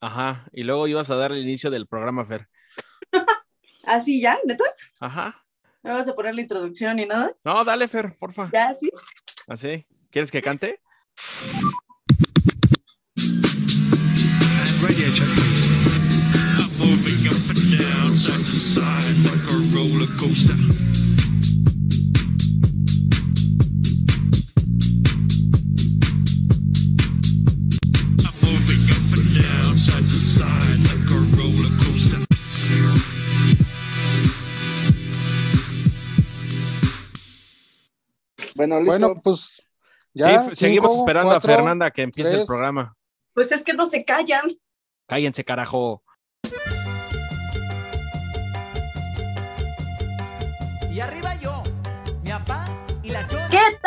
Ajá, y luego ibas a dar el inicio del programa, Fer. ¿Así ya? ¿Neta? Ajá. ¿No vas a poner la introducción ni nada? No, dale, Fer, porfa. ¿Ya? ¿Sí? Así. ¿Quieres que cante? I'm moving up and down, side to side, like a roller coaster. Bueno, listo. Bueno, pues ya. sí, seguimos cinco, esperando cuatro, a Fernanda que empiece el programa. Pues es que no se callan. Cállense, carajo. Y arriba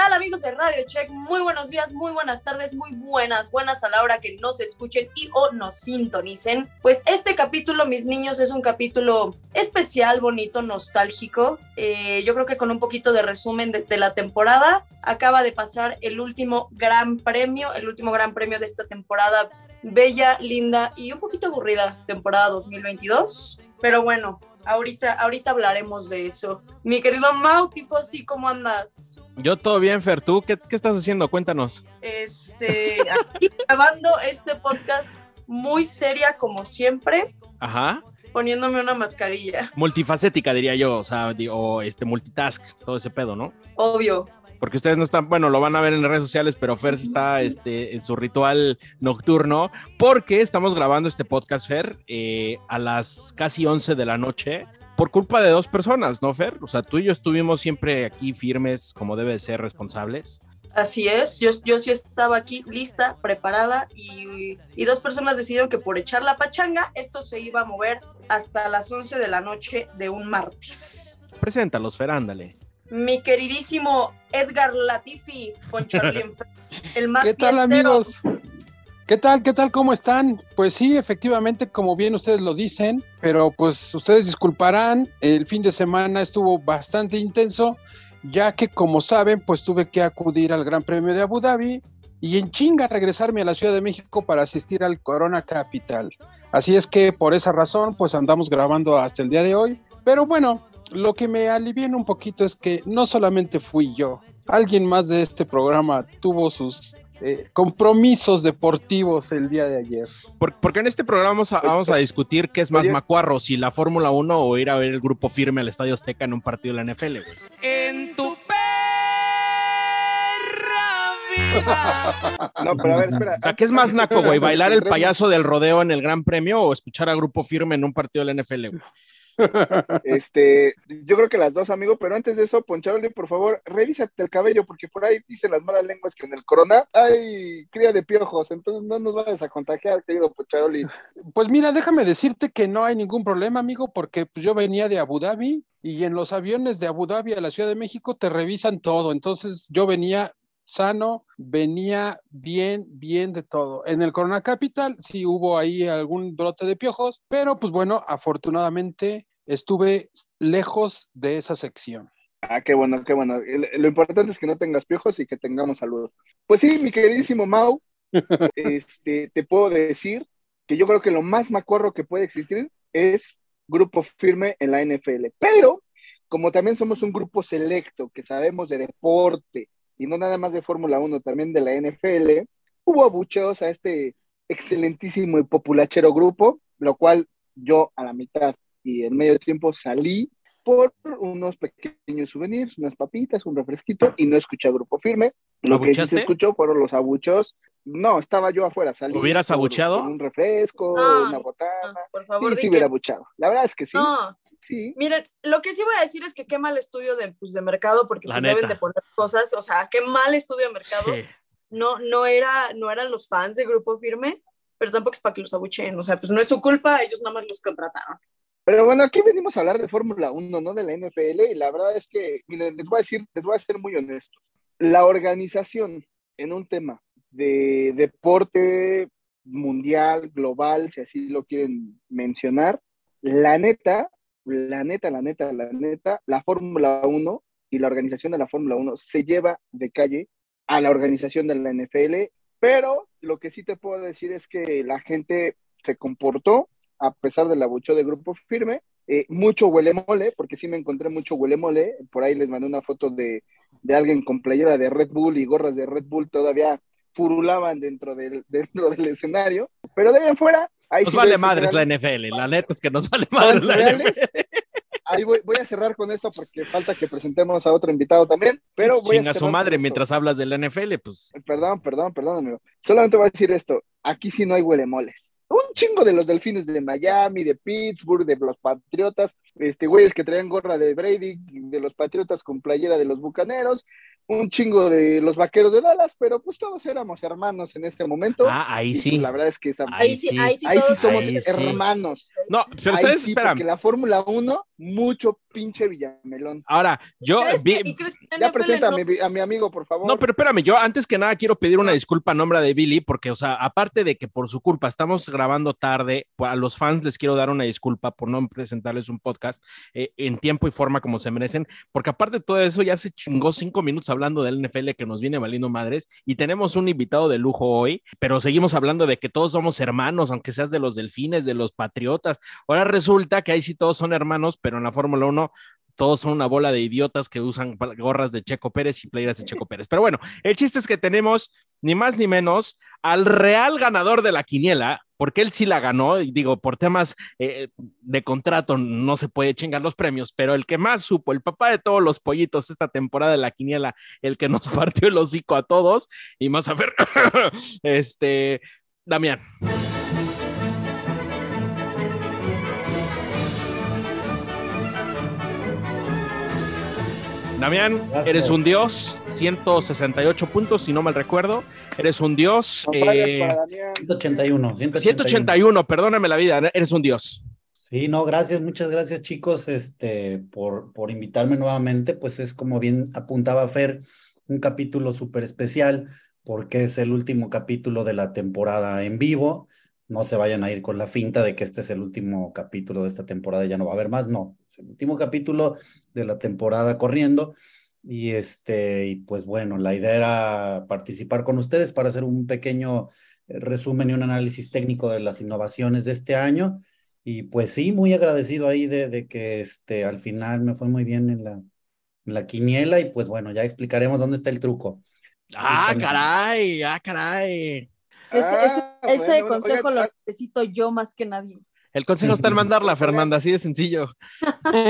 tal amigos de Radio Check? Muy buenos días, muy buenas tardes, muy buenas, buenas a la hora que nos escuchen y o nos sintonicen. Pues este capítulo, mis niños, es un capítulo especial, bonito, nostálgico. Eh, yo creo que con un poquito de resumen de, de la temporada, acaba de pasar el último gran premio, el último gran premio de esta temporada bella, linda y un poquito aburrida, temporada 2022. Pero bueno, ahorita, ahorita hablaremos de eso. Mi querido Mau, Tifosi, ¿cómo andas? Yo todo bien, Fer. ¿Tú qué, qué estás haciendo? Cuéntanos. Este, aquí grabando este podcast muy seria como siempre, Ajá. poniéndome una mascarilla, Multifacética, diría yo. O sea, o este multitask, todo ese pedo, ¿no? obvio. Porque ustedes no están, bueno, lo van a ver en las redes sociales, pero Fer está este, en su ritual nocturno, porque estamos grabando este podcast, Fer, eh, a las casi 11 de la noche, por culpa de dos personas, ¿no, Fer? O sea, tú y yo estuvimos siempre aquí firmes, como debe de ser, responsables. Así es, yo, yo sí estaba aquí lista, preparada y, y dos personas decidieron que por echar la pachanga esto se iba a mover hasta las 11 de la noche de un martes. Preséntalos, Fer, ándale. Mi queridísimo Edgar Latifi con Charlie el más ¿Qué tal, fiestero. amigos? ¿Qué tal? ¿Qué tal? ¿Cómo están? Pues sí, efectivamente, como bien ustedes lo dicen, pero pues ustedes disculparán, el fin de semana estuvo bastante intenso, ya que como saben, pues tuve que acudir al Gran Premio de Abu Dhabi y en chinga regresarme a la Ciudad de México para asistir al Corona Capital. Así es que por esa razón, pues andamos grabando hasta el día de hoy, pero bueno, lo que me aliviana un poquito es que no solamente fui yo, alguien más de este programa tuvo sus eh, compromisos deportivos el día de ayer. Por- porque en este programa vamos a, vamos a discutir qué es más Oye. macuarro, si la Fórmula 1 o ir a ver el grupo firme al Estadio Azteca en un partido de la NFL, güey. En tu perra vida. No, pero a ver, espera. O sea, ¿qué es más naco, güey? ¿Bailar el payaso del rodeo en el Gran Premio o escuchar a grupo firme en un partido de la NFL, güey? Este, yo creo que las dos, amigo, pero antes de eso, Poncharoli, por favor, revísate el cabello, porque por ahí dicen las malas lenguas que en el corona hay cría de piojos, entonces no nos vayas a contagiar, querido Poncharoli. Pues mira, déjame decirte que no hay ningún problema, amigo, porque pues, yo venía de Abu Dhabi y en los aviones de Abu Dhabi a la Ciudad de México te revisan todo. Entonces yo venía sano, venía bien, bien de todo. En el Corona Capital sí hubo ahí algún brote de piojos, pero pues bueno, afortunadamente estuve lejos de esa sección. Ah, qué bueno, qué bueno. Lo importante es que no tengas piojos y que tengamos salud. Pues sí, mi queridísimo Mau, este, te puedo decir que yo creo que lo más macorro que puede existir es grupo firme en la NFL. Pero, como también somos un grupo selecto que sabemos de deporte y no nada más de Fórmula 1, también de la NFL, hubo abucheos a este excelentísimo y populachero grupo, lo cual yo a la mitad y en medio tiempo salí por unos pequeños souvenirs, unas papitas, un refresquito y no escuché a grupo firme. Lo que sí se escuchó fueron los abuchos. No, estaba yo afuera, salí. ¿Hubieras con un refresco, No, una no, botana. por favor, Sí, sí que- hubiera abuchado. La verdad es que sí. No, Sí. miren, lo que sí voy a decir es que qué mal estudio de, pues, de mercado, porque pues, deben de poner cosas, o sea, qué mal estudio de mercado. Sí. No, no, era, no eran los fans de Grupo Firme, pero tampoco es para que los abucheen, o sea, pues no es su culpa, ellos nada más los contrataron. Pero bueno, aquí venimos a hablar de Fórmula 1, no de la NFL, y la verdad es que, miren, les voy a decir, les voy a ser muy honestos. La organización en un tema de deporte mundial, global, si así lo quieren mencionar, la neta, la neta, la neta, la neta, la Fórmula 1 y la organización de la Fórmula 1 se lleva de calle a la organización de la NFL, pero lo que sí te puedo decir es que la gente se comportó, a pesar del abucheo de grupo firme, eh, mucho huele mole, porque sí me encontré mucho huele mole, por ahí les mandé una foto de, de alguien con playera de Red Bull y gorras de Red Bull todavía furulaban dentro del, dentro del escenario, pero de ahí en fuera, ahí Nos sí vale madres la NFL, la neta es que nos vale madres la. NFL. Ahí voy, voy a cerrar con esto porque falta que presentemos a otro invitado también, pero voy Chinga a su madre mientras hablas de la NFL, pues Perdón, perdón, perdón, amigo. Solamente voy a decir esto. Aquí sí no hay huele moles. Un chingo de los delfines de Miami, de Pittsburgh, de los Patriotas, este güeyes que traían gorra de Brady, de los Patriotas con playera de los Bucaneros, un chingo de los Vaqueros de Dallas, pero pues todos éramos hermanos en este momento. ah, ahí Y, sí. pues, la verdad es que esa- Ahí Ahí sí, sí. ahí sí, ahí sí todos somos Ahí sí. hermanos. No, pero Ahí sabes, sí, espera. porque la Fórmula 1, mucho pinche Villamelón. Ahora, yo ¿Crees vi- que- crees Ya presenta a mi, a mi amigo, por favor. No, pero espérame, yo antes que nada quiero pedir una disculpa a nombre de Billy, porque, o sea, aparte de que por su culpa estamos grabando tarde, pues, a los fans les quiero dar una disculpa por no presentarles un podcast eh, en tiempo y forma como se merecen, porque aparte de todo eso, ya se chingó cinco minutos hablando del NFL que nos viene valiendo madres y tenemos un invitado de lujo hoy, pero seguimos hablando de que todos somos hermanos, aunque seas de los delfines, de los patriotas. Ahora resulta que ahí sí todos son hermanos, pero en la Fórmula 1 todos son una bola de idiotas que usan gorras de Checo Pérez y playeras de Checo Pérez. Pero bueno, el chiste es que tenemos ni más ni menos al real ganador de la quiniela, porque él sí la ganó, y digo, por temas eh, de contrato no se puede chingar los premios, pero el que más supo, el papá de todos los pollitos esta temporada de la quiniela, el que nos partió el hocico a todos, y más a ver, este, Damián. Damián, Gracias. eres un dios, 168 puntos, si no mal recuerdo. Eres un dios. Fanfarrias eh, para Damián. 181, 181. 181, perdóname la vida, eres un dios. Sí, no, gracias, muchas gracias chicos, este, por, por invitarme nuevamente, pues es como bien apuntaba Fer, un capítulo súper especial, porque es el último capítulo de la temporada en vivo, no se vayan a ir con la finta de que este es el último capítulo de esta temporada, ya no va a haber más, no, es el último capítulo de la temporada corriendo, y este, y pues bueno, la idea era participar con ustedes para hacer un pequeño eh, resumen y un análisis técnico de las innovaciones de este año. Y pues sí, muy agradecido ahí de, de que este, al final me fue muy bien en la, en la quiniela y pues bueno, ya explicaremos dónde está el truco. Ah, caray, ah, caray. Ese, ese- Ah, ese bueno, consejo lo necesito yo más que nadie. El consejo está en mandarla, Fernanda, así de sencillo.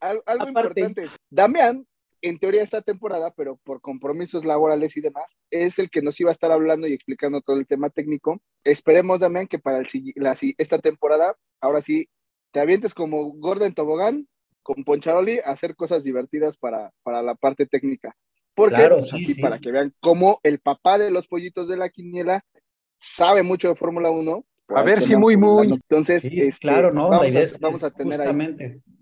Al- algo Aparte. importante. Damián, en teoría esta temporada, pero por compromisos laborales y demás, es el que nos iba a estar hablando y explicando todo el tema técnico. Esperemos, Damián, que para el, la, esta temporada, ahora sí, te avientes como Gordon Tobogán con Poncharoli a hacer cosas divertidas para, para la parte técnica. Porque, Claro, sí, así sí. para que vean cómo el papá de los pollitos de la quiniela sabe mucho de Fórmula 1. A ver si muy, muy. Entonces, Sí, este, claro, ¿no? vamos, la idea a, es, vamos es a tener ahí.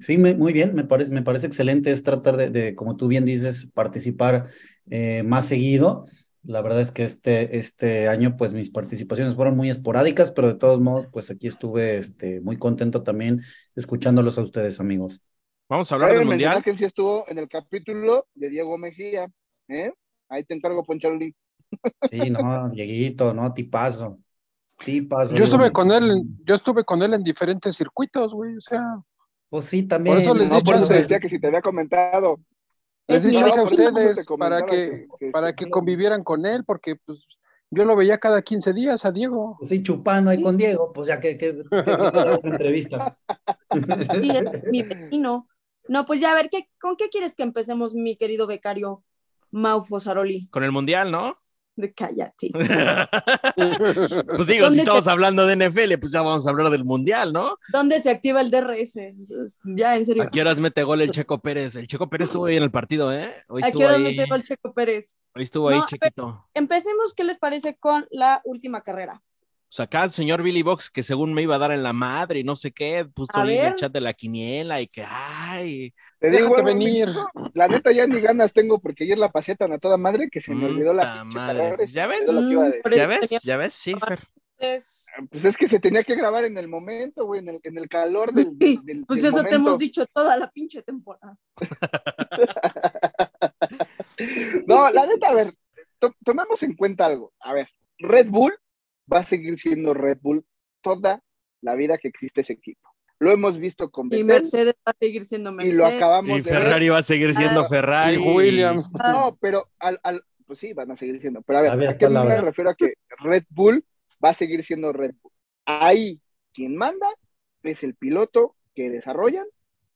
Sí, me- muy bien, me parece, me parece excelente es tratar de, de, como tú bien dices, participar eh, más seguido. La verdad es que este, este año, pues mis participaciones fueron muy esporádicas, pero de todos modos, pues aquí estuve este, muy contento también escuchándolos a ustedes, amigos. Vamos a hablar del mundial. que sí estuvo en el capítulo de Diego Mejía, ¿eh? Ahí te encargo, Poncharoli. Sí, no, Dieguito, no, tipazo. Tipazo. Yo estuve con él, yo estuve con él en diferentes circuitos, güey. O sea, Pues sí, también. eso les ¿no? he por eso decía que si te había comentado. les Es di mi chance a por ustedes para que, que- para este, que convivieran con él, porque pues yo lo veía cada 15 días a Diego. Pues sí, chupando ahí con Diego, pues ya que, que, que- que- entrevista. Sí, es mi vecino. No, pues ya a ver, ¿qué, ¿con qué quieres que empecemos, mi querido becario Mau Fosaroli? Con el mundial, ¿no? De cállate. pues digo, si ¿Dónde estamos se- hablando de NFL, pues ya vamos a hablar del mundial, ¿no? ¿Dónde se activa el DRS? Ya, en serio. ¿A qué horas mete gol el Checo Pérez? El Checo Pérez estuvo ahí en el partido, ¿eh? Hoy ¿A qué hora ahí, metió el Checo Pérez? hoy estuvo ahí, No, chiquito. Empecemos, ¿qué les parece con la última carrera? Pues acá el señor Billy Box, que según me iba a dar en la madre y no sé qué, puso ahí en el chat de la quiniela y que, ay, Te digo, venir. La neta ya ni ganas tengo porque ayer la pasé tan a toda madre que se me olvidó la madre. ¿Ya ves? ¿ya ves? ¿Ya ves? Sí, Fer. Es- Pues es que se tenía que grabar en el momento, güey, en el, en el calor del, Sí, del- Pues del eso te hemos dicho toda la pinche temporada. No, la neta, a ver, to- tomemos en cuenta algo. A ver, Red Bull va a seguir siendo Red Bull toda la vida que existe ese equipo. Lo hemos visto con Y Vettel Mercedes va a seguir siendo y Mercedes. lo acabamos Y de ver. Ferrari va a seguir siendo Ah. Ferrari. Y Williams. No, pero al, al, pues sí, van a seguir siendo. Pero a ver, A ver, ¿a qué me refiero a que Red Bull va a seguir siendo Red Bull? Ahí quien manda es el piloto que desarrollan,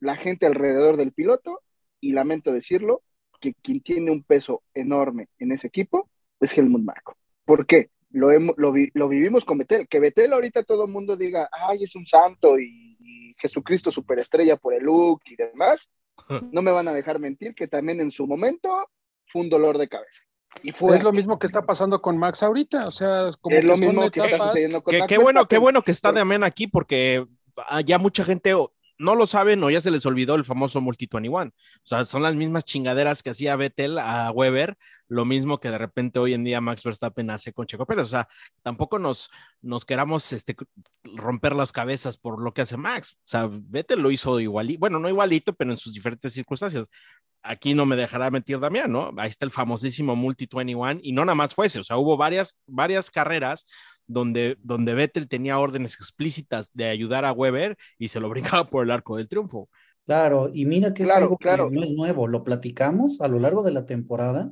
la gente alrededor del piloto, y lamento decirlo, que quien tiene un peso enorme en ese equipo es Helmut Marko. ¿Por qué? Lo, hemos- lo, vi- lo vivimos con Betel. Que Betel ahorita todo el mundo diga, ay, es un santo y, y Jesucristo superestrella por el look y demás. No me van a dejar mentir que también en su momento fue un dolor de cabeza. Y fue Es lo mismo que está pasando con Max ahorita, o sea, es como Es que lo mismo que está sucediendo con Qué, Max qué bueno, qué bueno que está de amén aquí porque ah, ya mucha gente no lo saben o ya se les olvidó el famoso Multi 21. O sea, son las mismas chingaderas que hacía Vettel a Weber, lo mismo que de repente hoy en día Max Verstappen hace con Checo Pérez. O sea, tampoco nos, nos queramos este, romper las cabezas por lo que hace Max. O sea, Vettel lo hizo igualito, bueno, no igualito, pero en sus diferentes circunstancias. Aquí no me dejará mentir Damián, ¿no? Ahí está el famosísimo Multi 21 y no nada más fue ese, o sea, hubo varias, varias carreras donde, donde Vettel tenía órdenes explícitas de ayudar a Weber y se lo brincaba por el arco del triunfo. Claro, y mira que es Claro, algo que claro. no es nuevo, lo platicamos a lo largo de la temporada.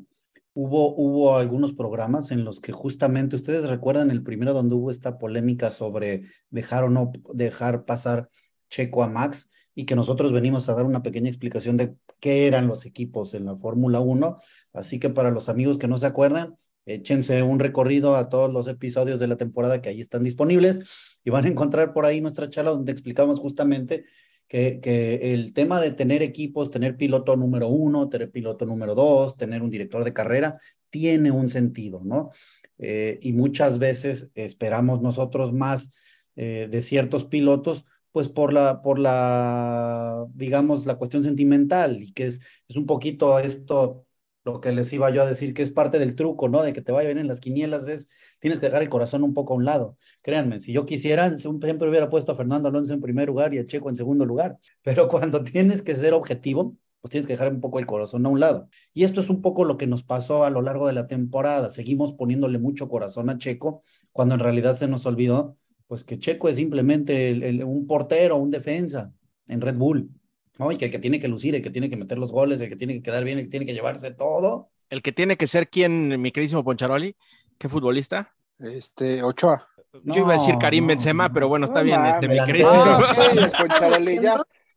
Hubo, hubo algunos programas en los que justamente, ustedes recuerdan el primero donde hubo esta polémica sobre dejar o no dejar pasar Checo a Max y que nosotros venimos a dar una pequeña explicación de qué eran los equipos en la Fórmula 1. Así que para los amigos que no se acuerdan, échense un recorrido a todos los episodios de la temporada que ahí están disponibles y van a encontrar por ahí nuestra charla donde explicamos justamente que, que el tema de tener equipos, tener piloto número uno, tener piloto número dos, tener un director de carrera, tiene un sentido, ¿no? Eh, y muchas veces esperamos nosotros más eh, de ciertos pilotos, pues por la, por la, digamos, la cuestión sentimental, y que es, es un poquito esto, lo que les iba yo a decir, que es parte del truco, ¿no? De que te vaya bien en las quinielas, es, tienes que dejar el corazón un poco a un lado. Créanme, si yo quisiera, siempre hubiera puesto a Fernando Alonso en primer lugar y a Checo en segundo lugar, pero cuando tienes que ser objetivo, pues tienes que dejar un poco el corazón a un lado. Y esto es un poco lo que nos pasó a lo largo de la temporada. Seguimos poniéndole mucho corazón a Checo, cuando en realidad se nos olvidó, pues que Checo es simplemente un portero, un defensa en Red Bull. ¿No? Y que el que tiene que lucir, el que tiene que meter los goles, el que tiene que quedar bien, el que tiene que llevarse todo. El que tiene que ser quien, mi queridísimo Poncharoli, ¿qué futbolista? Este, Ochoa. Yo iba a decir Karim no, Benzema, pero bueno, está No bien, este, mi queridísimo. Ah, ok, Poncharoli, ya.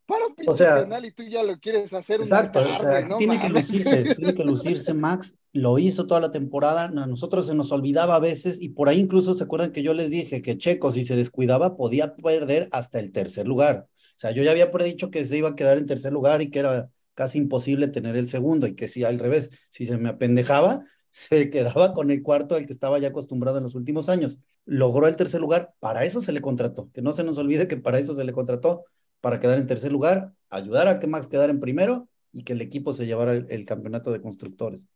Para un pinche O sea, penal y tú ya lo quieres hacer Exacto, altar, o sea, no tiene que lucirse, tiene que lucirse Max, lo hizo toda la temporada, a nosotros se nos olvidaba a veces y por ahí incluso se acuerdan que yo les dije que Checo si se descuidaba podía perder hasta el tercer lugar. O sea, yo ya había predicho que se iba a quedar en tercer lugar y que era casi imposible tener el segundo y que si al revés, si se me apendejaba, se quedaba con el cuarto al que estaba ya acostumbrado en los últimos años. Logró el tercer lugar, para eso se le contrató, que no se nos olvide que para eso se le contrató, para quedar en tercer lugar, ayudar a que Max quedara en primero y que el equipo se llevara el, campeonato de constructores.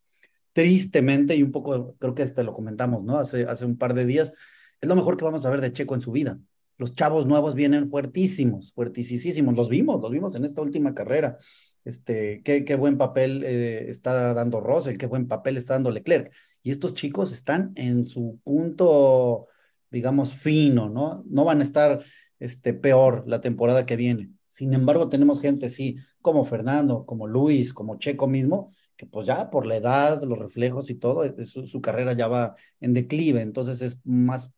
Tristemente, y un poco, creo que este lo comentamos, ¿no? Hace, hace un par de días, es lo mejor que vamos a ver de Checo en su vida. Los chavos nuevos vienen fuertísimos, fuertisísimos. Los vimos, los vimos en esta última carrera. Este, qué, qué buen papel eh, está dando Russell, qué buen papel está dando Leclerc. Y estos chicos están en su punto, digamos, fino, ¿no? No van a estar este, peor la temporada que viene. Sin embargo, tenemos gente, sí, como Fernando, como Luis, como Checo mismo, que pues ya por la edad, los reflejos y todo, su, carrera ya va en declive. Entonces es más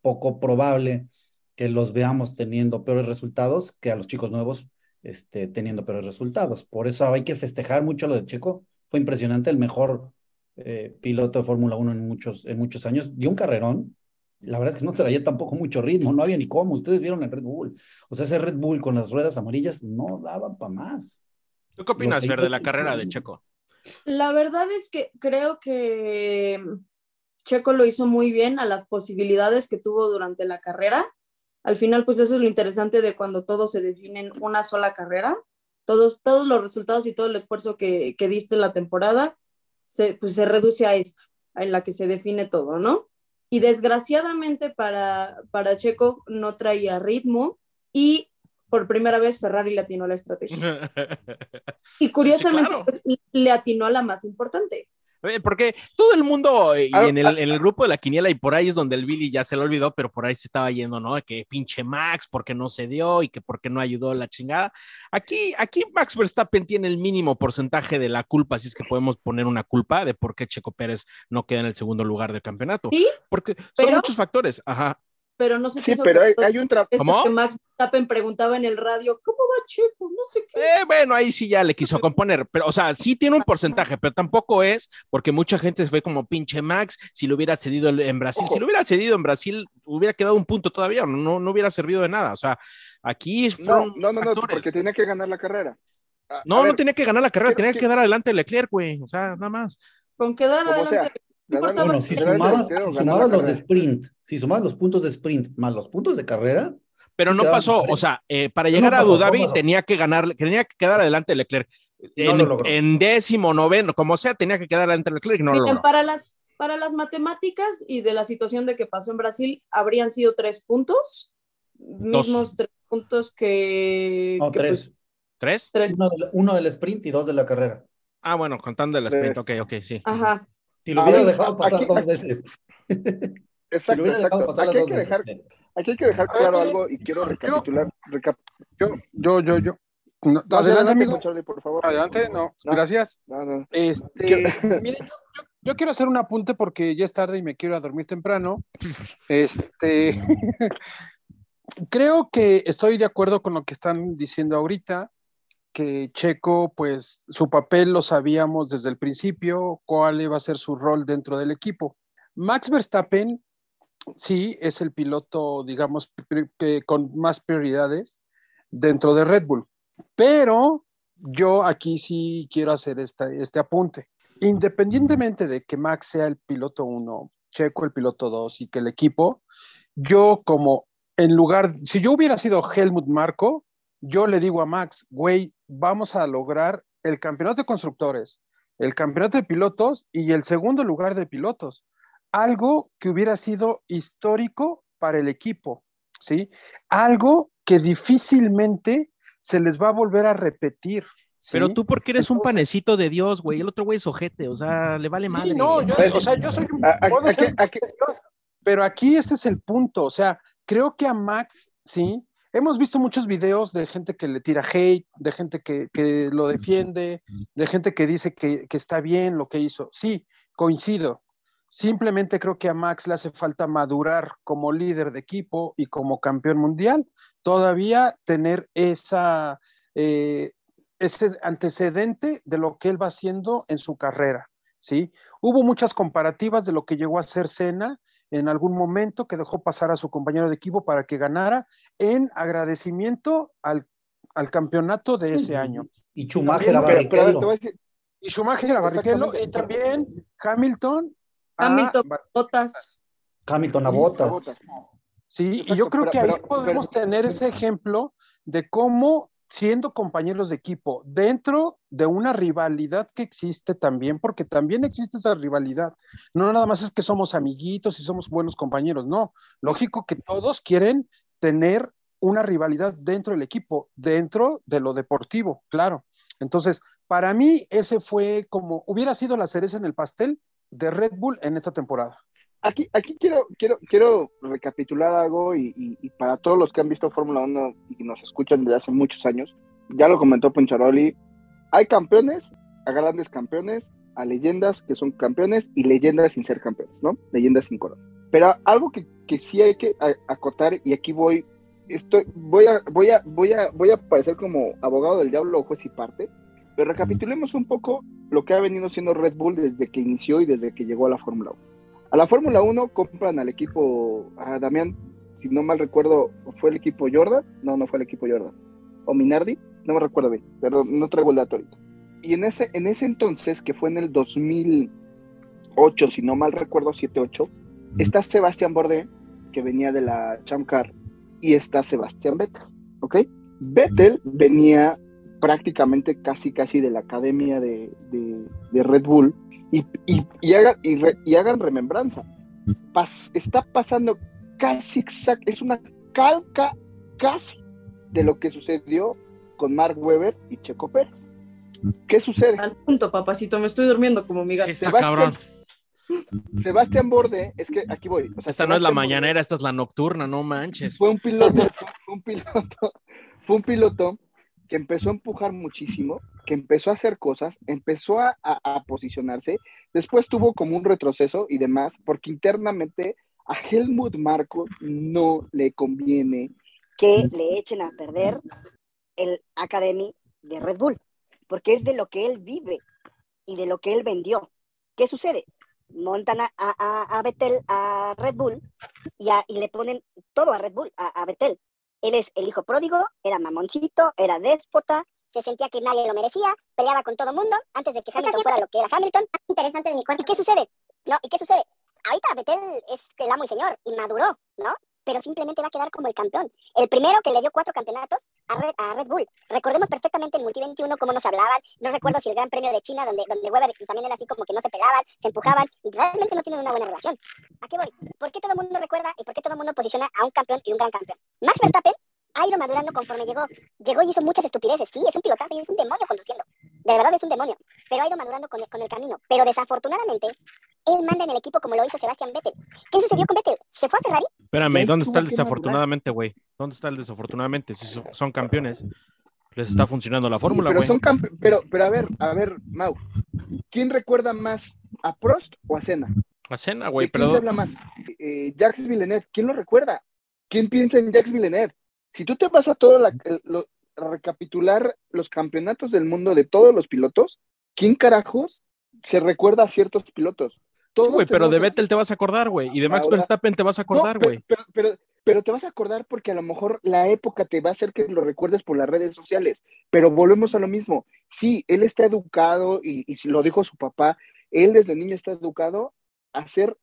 poco probable que los veamos teniendo peores resultados que a los chicos nuevos este, teniendo peores resultados. Por eso hay que festejar mucho lo de Checo. Fue impresionante, el mejor eh, piloto de Fórmula 1 en muchos, en muchos años. Dio un carrerón. La verdad es que no traía tampoco mucho ritmo, no había ni cómo. Ustedes vieron el Red Bull. O sea, ese Red Bull con las ruedas amarillas no daba para más. ¿Tú qué opinas, Fer, de la Checo- carrera de Checo? La verdad es que creo que Checo lo hizo muy bien a las posibilidades que tuvo durante la carrera. Al final, pues eso es lo interesante de cuando todo se define en una sola carrera. Todos, todos los resultados y todo el esfuerzo que, que diste en la temporada, se, pues se reduce a esta, en la que se define todo, ¿no? Y desgraciadamente para, para Checo no traía ritmo y por primera vez Ferrari le atinó la estrategia. Y curiosamente claro. le atinó a la más importante. Eh, Porque todo el mundo eh, y Ah, en, el, ah, en el grupo de la quiniela y por ahí es donde el Billy ya se lo olvidó, pero por ahí se estaba yendo, ¿no? De Que pinche Max, porque no se dio y que porque no ayudó la chingada. Aquí, aquí Max Verstappen tiene el mínimo porcentaje de la culpa, si es que podemos poner una culpa de por qué Checo Pérez no queda en el segundo lugar del campeonato. Sí, Porque son pero- muchos factores. Ajá. Pero no sé Sí, si pero hay, hay un trabajo. ¿Cómo? que Max Verstappen preguntaba en el radio, ¿cómo va Checo? No sé qué. Eh, bueno, ahí sí ya le quiso componer, pero, o sea, sí tiene un porcentaje, pero tampoco es porque mucha gente fue como pinche Max si lo hubiera cedido en Brasil. Ojo. Si lo hubiera cedido en Brasil, hubiera quedado un punto todavía, no, no hubiera servido de nada. O sea, aquí No, no, no, no, porque tenía que ganar la carrera. A- a No, no ver, tenía que ganar la carrera, tenía que quedar adelante de Leclerc, güey. O sea, nada más. Con quedar adelante. sea, Bueno, si sumabas, si los de sprint, si sumabas los puntos de sprint más los puntos de carrera, Pero Sí no pasó, o sea, eh, para llegar no a pasó, no pasó. tenía que ganar, tenía que quedar adelante de Leclerc. En, lo logró. en décimo, noveno, como sea, tenía que quedar adelante de Leclerc y no lo Miren, para las, para las matemáticas y de la situación de que pasó en Brasil, habrían sido tres puntos. Mismos tres puntos que. no, que, tres. pues, ¿Tres? tres. Uno, del, uno del sprint y dos de la carrera. Ah, bueno, contando el sprint, Tres. ok, ok, sí. Ajá. Si lo hubiera ver, dejado pasar aquí- dos veces. Exacto, Aquí hay que dejar, aquí hay que dejar claro algo y quiero recapitular. recap- Yo, yo, yo, yo. No, No, adelante, amigo. Charlie, por favor. Adelante, no, No. gracias. No, no. Este, Quiero- miren, yo, yo- yo quiero hacer un apunte porque ya es tarde y me quiero ir a dormir temprano. Este, creo que estoy de acuerdo con lo que están diciendo ahorita, que Checo, pues su papel lo sabíamos desde el principio, cuál iba a ser su rol dentro del equipo. Max Verstappen, sí, es el piloto, digamos, que con más prioridades dentro de Red Bull, pero yo aquí sí quiero hacer esta, este apunte. Independientemente de que Max sea el piloto 1, Checo el piloto 2 y que el equipo, yo como en lugar, si yo hubiera sido Helmut Marco, yo le digo a Max, güey, vamos a lograr el campeonato de constructores, el campeonato de pilotos y el segundo lugar de pilotos. Algo que hubiera sido histórico para el equipo, ¿sí? Algo que difícilmente se les va a volver a repetir. ¿sí? Pero tú porque eres un panecito de Dios, güey. El otro güey es ojete, o sea, le vale Sí, madre. no, yo, Pero- o sea, yo soy un- A- ser- pero aquí ese es el punto, o sea, creo que a Max, sí, hemos visto muchos videos de gente que le tira hate, de gente que, que lo defiende, de gente que dice que, que está bien lo que hizo. Sí, coincido. Simplemente creo que a Max le hace falta madurar como líder de equipo y como campeón mundial, todavía tener esa, eh, ese antecedente de lo que él va haciendo en su carrera, ¿sí? Hubo muchas comparativas de lo que llegó a ser Cena en algún momento que dejó pasar a su compañero de equipo para que ganara en agradecimiento al, al campeonato de ese año. Y Schumacher a Pero- Pero, pero a a decir, Y Schumacher a Barrichello y también Hamilton. a Hamilton, Bar- Botas. Hamilton a botas. Sí, y yo creo pero- que ahí pero- podemos tener ese ejemplo de cómo siendo compañeros de equipo dentro de una rivalidad que existe también, porque también existe esa rivalidad. No nada más es que somos amiguitos y somos buenos compañeros, no. Lógico que todos quieren tener una rivalidad dentro del equipo, dentro de lo deportivo, claro. Entonces, para mí ese fue como hubiera sido la cereza en el pastel de Red Bull en esta temporada. Aquí, aquí quiero, quiero, quiero recapitular algo y, y- y para todos los que han visto Fórmula 1 y nos escuchan desde hace muchos años, ya lo comentó Poncharoli, hay campeones, a grandes campeones, a leyendas que son campeones y leyendas sin ser campeones, ¿no? Leyendas sin corona. Pero algo que, que sí hay que acotar, y aquí voy, estoy, voy, a, voy, a, voy, a, voy a parecer como abogado del diablo o juez y parte, pero recapitulemos un poco lo que ha venido siendo Red Bull desde que inició y desde que llegó a la Fórmula 1. A la Fórmula 1 compran al equipo, a Damián, si no mal recuerdo, ¿fue el equipo Jordan? No, no fue el equipo Jordan. ¿O Minardi? No me recuerdo bien, pero no traigo el dato ahorita. Y en ese, en ese entonces, que fue en el 2008, si no mal recuerdo, 7-8, está Sebastián Bourdais, que venía de la Champ Car, y está Sebastián Vettel, ¿ok? Vettel venía prácticamente casi casi de la academia de, de- de Red Bull y, y- y hagan, y, re- y hagan remembranza. Pas- está pasando casi exact, es una calca casi de lo que sucedió con Mark Webber y Checo Pérez. ¿Qué sucede? Al punto, papacito, me estoy durmiendo como mi Sí, gato. está Sebastián- cabrón. Sebastián Borde, es que aquí voy. o sea, Esta no es la Sebastián Borde mañanera, esta es la nocturna, no manches. Fue un piloto, fue un piloto, fue un piloto que empezó a empujar muchísimo, que empezó a hacer cosas, empezó a, posicionarse, después tuvo como un retroceso y demás, porque internamente a Helmut Marco no le conviene que le echen a perder el Academy de Red Bull, porque es de lo que él vive y de lo que él vendió. ¿Qué sucede? Montan a, a, a Vettel a Red Bull y, y le ponen todo a Red Bull, a, Vettel. Él es el hijo pródigo, era mamoncito, era déspota, se sentía que nadie lo merecía, peleaba con todo mundo antes de que Hamilton fuera lo que era Hamilton. Interesante de mi cuenta. ¿Y qué sucede? ¿No? ¿Y qué sucede? Ahorita Vettel es el amo y señor y maduró, ¿no? Pero simplemente va a quedar como el campeón. El primero que le dio cuatro campeonatos a Red, a Red Bull. Recordemos perfectamente en Multi 21 cómo nos hablaban. No recuerdo si el Gran Premio de China, donde, donde Weber también era así como que no se pelaban, se empujaban y realmente no tienen una buena relación. ¿A qué voy? ¿Por qué todo el mundo recuerda y por qué todo el mundo posiciona a un campeón y un gran campeón? Max Verstappen ha ido madurando conforme llegó. Llegó y hizo muchas estupideces. Sí, es un pilotazo y es un demonio conduciendo. De verdad es un demonio. Pero ha ido madurando con el, con el camino. Pero desafortunadamente, él manda en el equipo como lo hizo Sebastián Vettel. ¿Qué sucedió con Vettel? ¿Se fue a Ferrari? Espérame, ¿dónde está el desafortunadamente, güey? ¿Dónde está el desafortunadamente? Si son, campeones, les está funcionando la fórmula, pero güey. son campe- pero, pero a ver, a ver, Mau, ¿quién recuerda más a Prost o a Senna? Cena, ¿De güey, quién se pero habla más? Eh, Jacques Villeneuve, ¿quién lo recuerda? ¿Quién piensa en Jacques Villeneuve? Si tú te vas a todo la, lo- recapitular los campeonatos del mundo de todos los pilotos, ¿quién carajos se recuerda a ciertos pilotos? Sí, güey, pero de Vettel te vas a acordar, güey. Y de Max Ahora- Verstappen te vas a No, acordar, pero- güey. pero, pero, pero te vas a acordar porque a lo mejor la época te va a hacer que lo recuerdes por las redes sociales. Pero volvemos a lo mismo. Sí, él está educado y, y si lo dijo su papá, él desde niño está educado a ser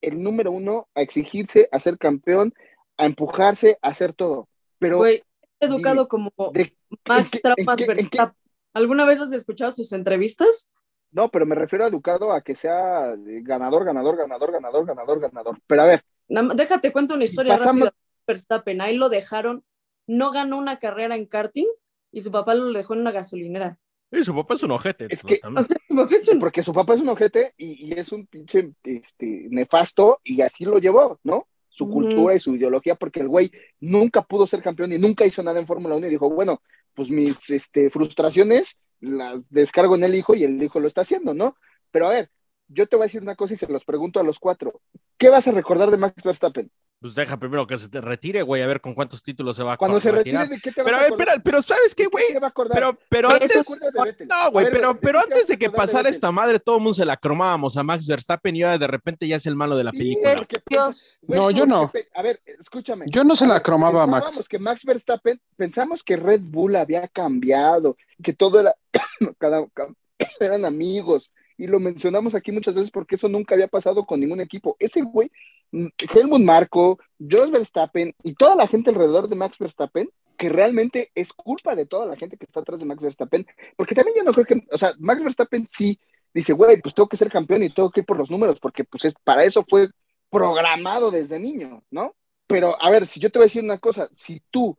el número uno, a exigirse, a ser campeón, a empujarse, a hacer todo. Pero Güey, educado como de- Max ¿en qué- en Traumas Verstappen. ¿Alguna vez has escuchado sus entrevistas? no, pero me refiero a educado a que sea eh, ganador, ganador, ganador, ganador, ganador, ganador. Pero a ver, Déjate cuento una Si historia pasamos- rápida. Verstappen, ahí lo dejaron, no ganó una carrera en karting y su papá lo dejó en una gasolinera. Y su papá es un ojete. Es pues, que- también. O sea, su papá es un- porque su papá es un ojete y, y es un pinche este, nefasto y así lo llevó, ¿no? Su cultura y su ideología, porque el güey nunca pudo ser campeón y nunca hizo nada en Fórmula 1 y dijo, bueno, pues mis este, frustraciones las descargo en el hijo y el hijo lo está haciendo, ¿no? Pero a ver, yo te voy a decir una cosa y se los pregunto a los cuatro. ¿Qué vas a recordar de Max Verstappen? Pues deja primero que se te retire, güey, a ver con cuántos títulos se va a Cuando se retirar. retire, ¿de qué te vas Pero, a ver, espera, pero ¿sabes qué, ¿De güey? se va a acordar? Pero, pero Pero antes. eso ¿Te acuerdas de? No, güey, pero, ¿de pero antes de que pasara Vettel? esta madre, todo el mundo se la cromábamos a Max Verstappen y ahora de repente ya es el malo de la Sí, película. Dios. Güey, No, yo no. pe- A ver, escúchame. Yo no se la cromaba a Max. pensábamos que Max Verstappen, pensamos que Red Bull había cambiado, que todo era, cada, eran amigos, y lo mencionamos aquí muchas veces porque eso nunca había pasado con ningún equipo. Ese güey, Helmut Marco, Jos Verstappen y toda la gente alrededor de Max Verstappen, que realmente es culpa de toda la gente que está atrás de Max Verstappen, porque también yo no creo que, o sea, Max Verstappen sí dice, güey, pues tengo que ser campeón y tengo que ir por los números, porque pues es, para eso fue programado desde niño, ¿no? Pero a ver, si yo te voy a decir una cosa, si tú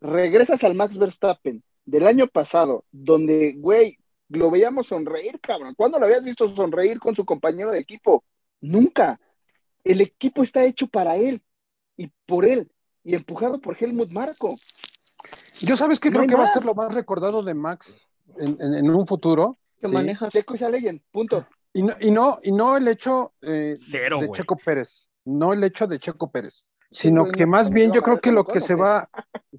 regresas al Max Verstappen del año pasado, donde, güey, lo veíamos sonreír, cabrón. ¿Cuándo lo habías visto sonreír con su compañero de equipo? Nunca. El equipo está hecho para él y por él y empujado por Helmut Marco. Yo sabes que No creo que va a ser lo más recordado de Max en, en- en un futuro. que Sí. maneja. Checo y Legend, punto. Y no, y no, y no el hecho eh, Cero, de. Checo Pérez, no el hecho de Checo Pérez, Sí, sino que más bien yo creo que lo que se va.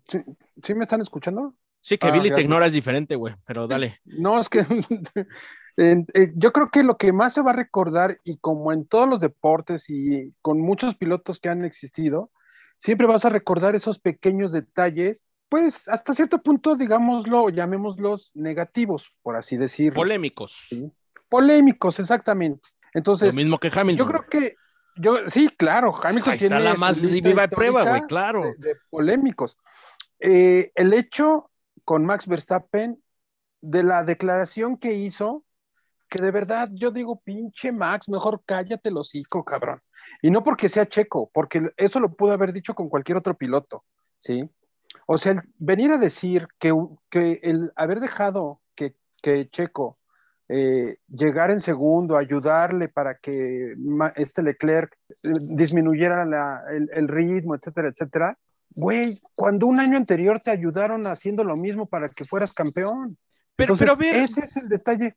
¿Sí, sí me están escuchando? Sí, que Ah, Billy te ignora es diferente, güey, pero dale. No, es que eh, yo creo que lo que más se va a recordar, y como en todos los deportes y con muchos pilotos que han existido, siempre vas a recordar esos pequeños detalles, pues hasta cierto punto, digámoslo, llamémoslos negativos, por así decirlo. Polémicos. Sí. Polémicos, exactamente. Lo Entonces, mismo que Hamilton. yo creo que, yo, sí, claro, Hamilton Ahí está tiene la más viva prueba, güey, claro. de, de polémicos. Eh, el hecho con Max Verstappen de la declaración que hizo, que de verdad yo digo, pinche Max, mejor cállate el hocico, cabrón. Y no porque sea checo, porque eso lo pudo haber dicho con cualquier otro piloto, ¿sí? O sea, el venir a decir que, que el haber dejado que que Checo eh, llegar en segundo, ayudarle para que este Leclerc eh, disminuyera el, el ritmo, etcétera, etcétera. Güey, cuando un año anterior te ayudaron haciendo lo mismo para que fueras campeón. Pero, Entonces, pero a ver, ese es el detalle.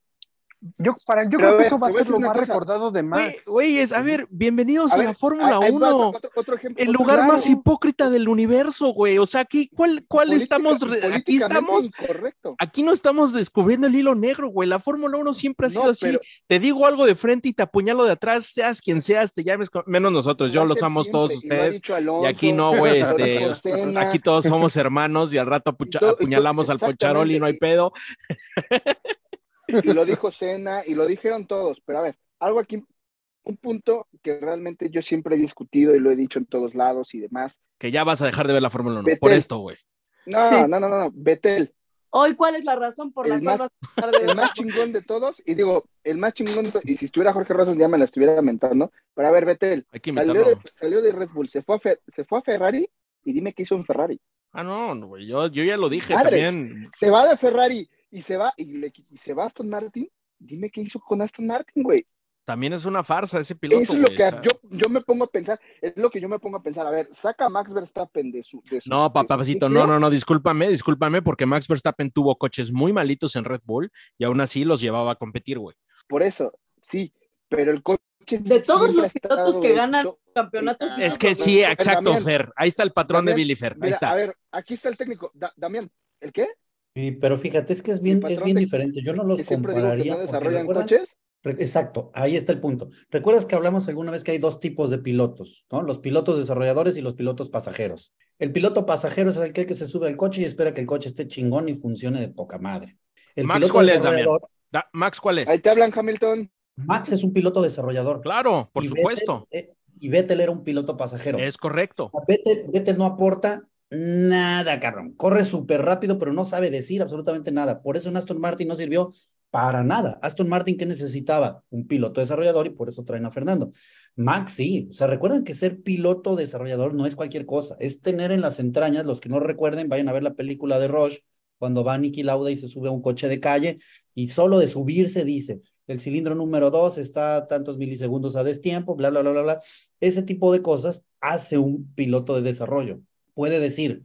Yo, para, yo creo que eso va a ser lo más cosa. recordado de güey, Max. güeyes, a ver, bienvenidos A a, ver, la Fórmula ahí- ahí va 1. Otro, otro ejemplo. El lugar más hipócrita del universo, güey. O sea, aquí, ¿cuál, cuál Política- estamos? Aquí estamos, incorrecto. aquí no estamos descubriendo el hilo negro, güey. La Fórmula 1 siempre ha sido No, así. pero- Te digo algo de frente y te apuñalo de atrás, seas quien seas, te llames, con- menos nosotros, yo los amo todos y ustedes. Y aquí no, güey, este, aquí todos somos hermanos y al rato apuñalamos al Pocharoli y no hay pedo. Y lo dijo Cena y lo dijeron todos, pero a ver, algo aquí, un punto que realmente yo siempre he discutido y lo he dicho en todos lados y demás. Que ya vas a dejar de ver la Fórmula 1 Betel. por esto, güey. No, Sí. no, no, no, no, Betel, Hoy, ¿cuál es la razón por la El cual más- vas a dejar de el más chingón de todos, y digo, el más chingón, de y si estuviera Jorge Rosas ya me la estuviera lamentando, pero a ver, Betel, salió de, salió de Red Bull, se fue, a Fe- se fue a Ferrari y dime qué hizo en Ferrari. Ah, no, no, güey, yo, yo ya lo dije Madres. también. Se va de Ferrari y se va, y, le- y se va a Aston Martin, dime qué hizo con Aston Martin, güey. También es una farsa ese piloto. Eso es lo güey, que yo, yo me pongo a pensar, es lo que yo me pongo a pensar. A ver, saca a Max Verstappen de su. De su No, de su papacito, no, no, no, discúlpame, discúlpame, porque Max Verstappen tuvo coches muy malitos en Red Bull y aún así los llevaba a competir, güey. Por eso, sí, pero el coche. De todos los pilotos que ganan hecho- campeonatos. Ah, Es que pero- sí, pero exacto, Damián, Fer. Ahí está el patrón de Billy Fer. Ahí Mira, está. a ver, aquí está el técnico. Da- Damián, ¿el qué? Sí, pero fíjate, es que es bien, es bien de- diferente. Yo no los que compararía. no desarrollan coches. Exacto, ahí está el punto. ¿Recuerdas que hablamos alguna vez que hay dos tipos de pilotos, ¿no? Los pilotos desarrolladores y los pilotos pasajeros. El piloto pasajero es aquel que se sube al coche y espera que el coche esté chingón y funcione de poca madre. El Max, piloto ¿cuál es, Damián? desarrollador- Da- Max, ¿cuál es? Ahí te hablan, Hamilton. Max es un piloto desarrollador. Claro, por y supuesto. Vettel, eh, y Vettel era un piloto pasajero. Es correcto. Vettel no aporta nada, cabrón. Corre súper rápido, pero no sabe decir absolutamente nada. Por eso en Aston Martin no sirvió para nada. Aston Martin, ¿qué necesitaba? Un piloto desarrollador y por eso traen a Fernando. Max, sí. O sea, recuerden que ser piloto desarrollador no es cualquier cosa. Es tener en las entrañas, los que no recuerden, vayan a ver la película de Rush, cuando va Nicky Lauda y se sube a un coche de calle y solo de subirse dice, el cilindro número dos está tantos milisegundos a destiempo, bla, bla, bla, bla, bla. Ese tipo de cosas hace un piloto de desarrollo. Puede decir,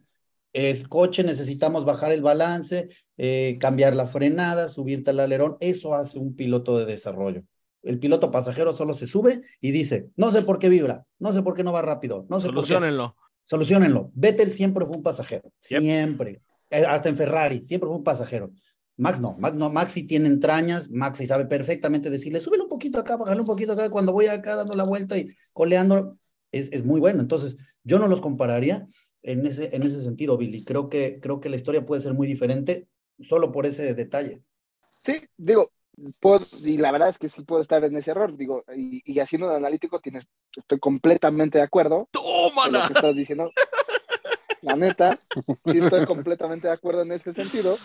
el coche necesitamos bajar el balance, eh, cambiar la frenada, subirte al alerón. Eso hace un piloto de desarrollo. El piloto pasajero solo se sube y dice, no sé por qué vibra, no sé por qué no va rápido, no sé por qué. Solucionenlo. Solucionenlo. Vettel siempre fue un pasajero, Yep. siempre. Eh, Hasta en Ferrari, siempre fue un pasajero. Max no, Max no, Max sí tiene entrañas, Max sí sabe perfectamente decirle, súbele un poquito acá, bájale un poquito acá, cuando voy acá dando la vuelta y coleando, es, es muy bueno. Entonces, yo no los compararía en ese, en ese sentido, Billy. Creo que, creo que la historia puede ser muy diferente solo por ese detalle. Sí, digo, puedo- y la verdad es que sí puedo estar en ese error. Digo, y, y haciendo un analítico, tienes, estoy completamente de acuerdo con lo ¡Tómala! que estás diciendo. La neta, sí estoy completamente de acuerdo en ese sentido.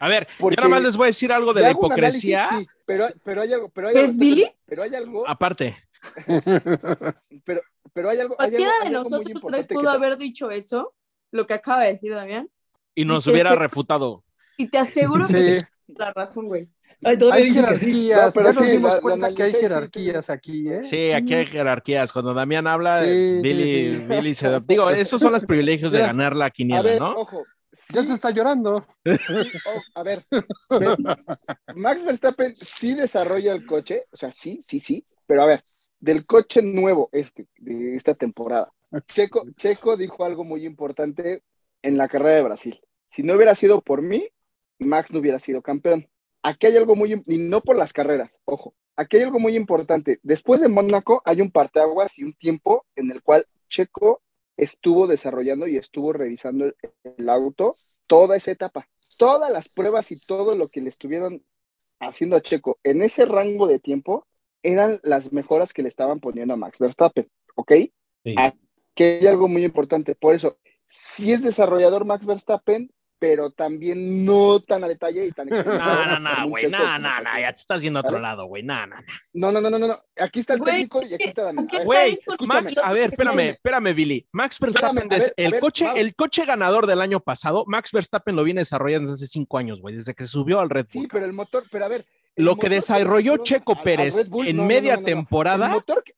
A ver, yo Porque nada más les voy a decir algo de la análisis, hipocresía. sí, pero, pero hay algo, pero hay ¿Es algo, Billy? pero hay algo, Aparte, pero, pero hay algo, hay algo, Cualquiera hay de algo nosotros tres pudo haber dicho eso, lo que acaba de decir Damián, y nos Y hubiera se- refutado. y te aseguro Sí, que es la razón, güey. Ay, hay jerarquías. No, pero ya nos sí, dimos cuenta que hay sí, jerarquías aquí, ¿eh? Sí, aquí hay jerarquías. Cuando Damián habla, Sí, Billy, sí. Billy se da. Digo, esos son los privilegios de ganar la A quiniela, ver, ¿no? ojo. Ya se está llorando. oh, a ver, ve- Max Verstappen sí desarrolla el coche, o sea, sí, sí, sí, pero a ver, del coche nuevo este, de esta temporada, Checo, Checo dijo algo muy importante en la carrera de Brasil. Si no hubiera sido por mí, Max no hubiera sido campeón. Aquí hay algo muy, y no por las carreras, ojo, aquí hay algo muy importante. Después de Mónaco hay un parteaguas y un tiempo en el cual Checo estuvo desarrollando y estuvo revisando el, el auto toda esa etapa. Todas las pruebas y todo lo que le estuvieron haciendo a Checo en ese rango de tiempo eran las mejoras que le estaban poniendo a Max Verstappen, ¿ok? Sí. Que hay algo muy importante. Por eso, si es desarrollador Max Verstappen, pero también no tan a detalle y tan No, no, no, güey, no, no, no, ya te estás yendo a otro lado, güey, no, no, no. No, no, no, no. Aquí está el Güey, técnico y aquí está Dani. ¿qué A ver, Güey. Max, a ver, espérame, espérame, Billy. Max Verstappen, ver, el, ver, coche, el coche ganador del año pasado, Max Verstappen lo viene desarrollando desde hace cinco años, güey, desde que subió al Red Bull. Sí, pero el motor, pero a ver. Lo que desarrolló Checo a- Pérez Bull, en no, media no, no, no. temporada, que-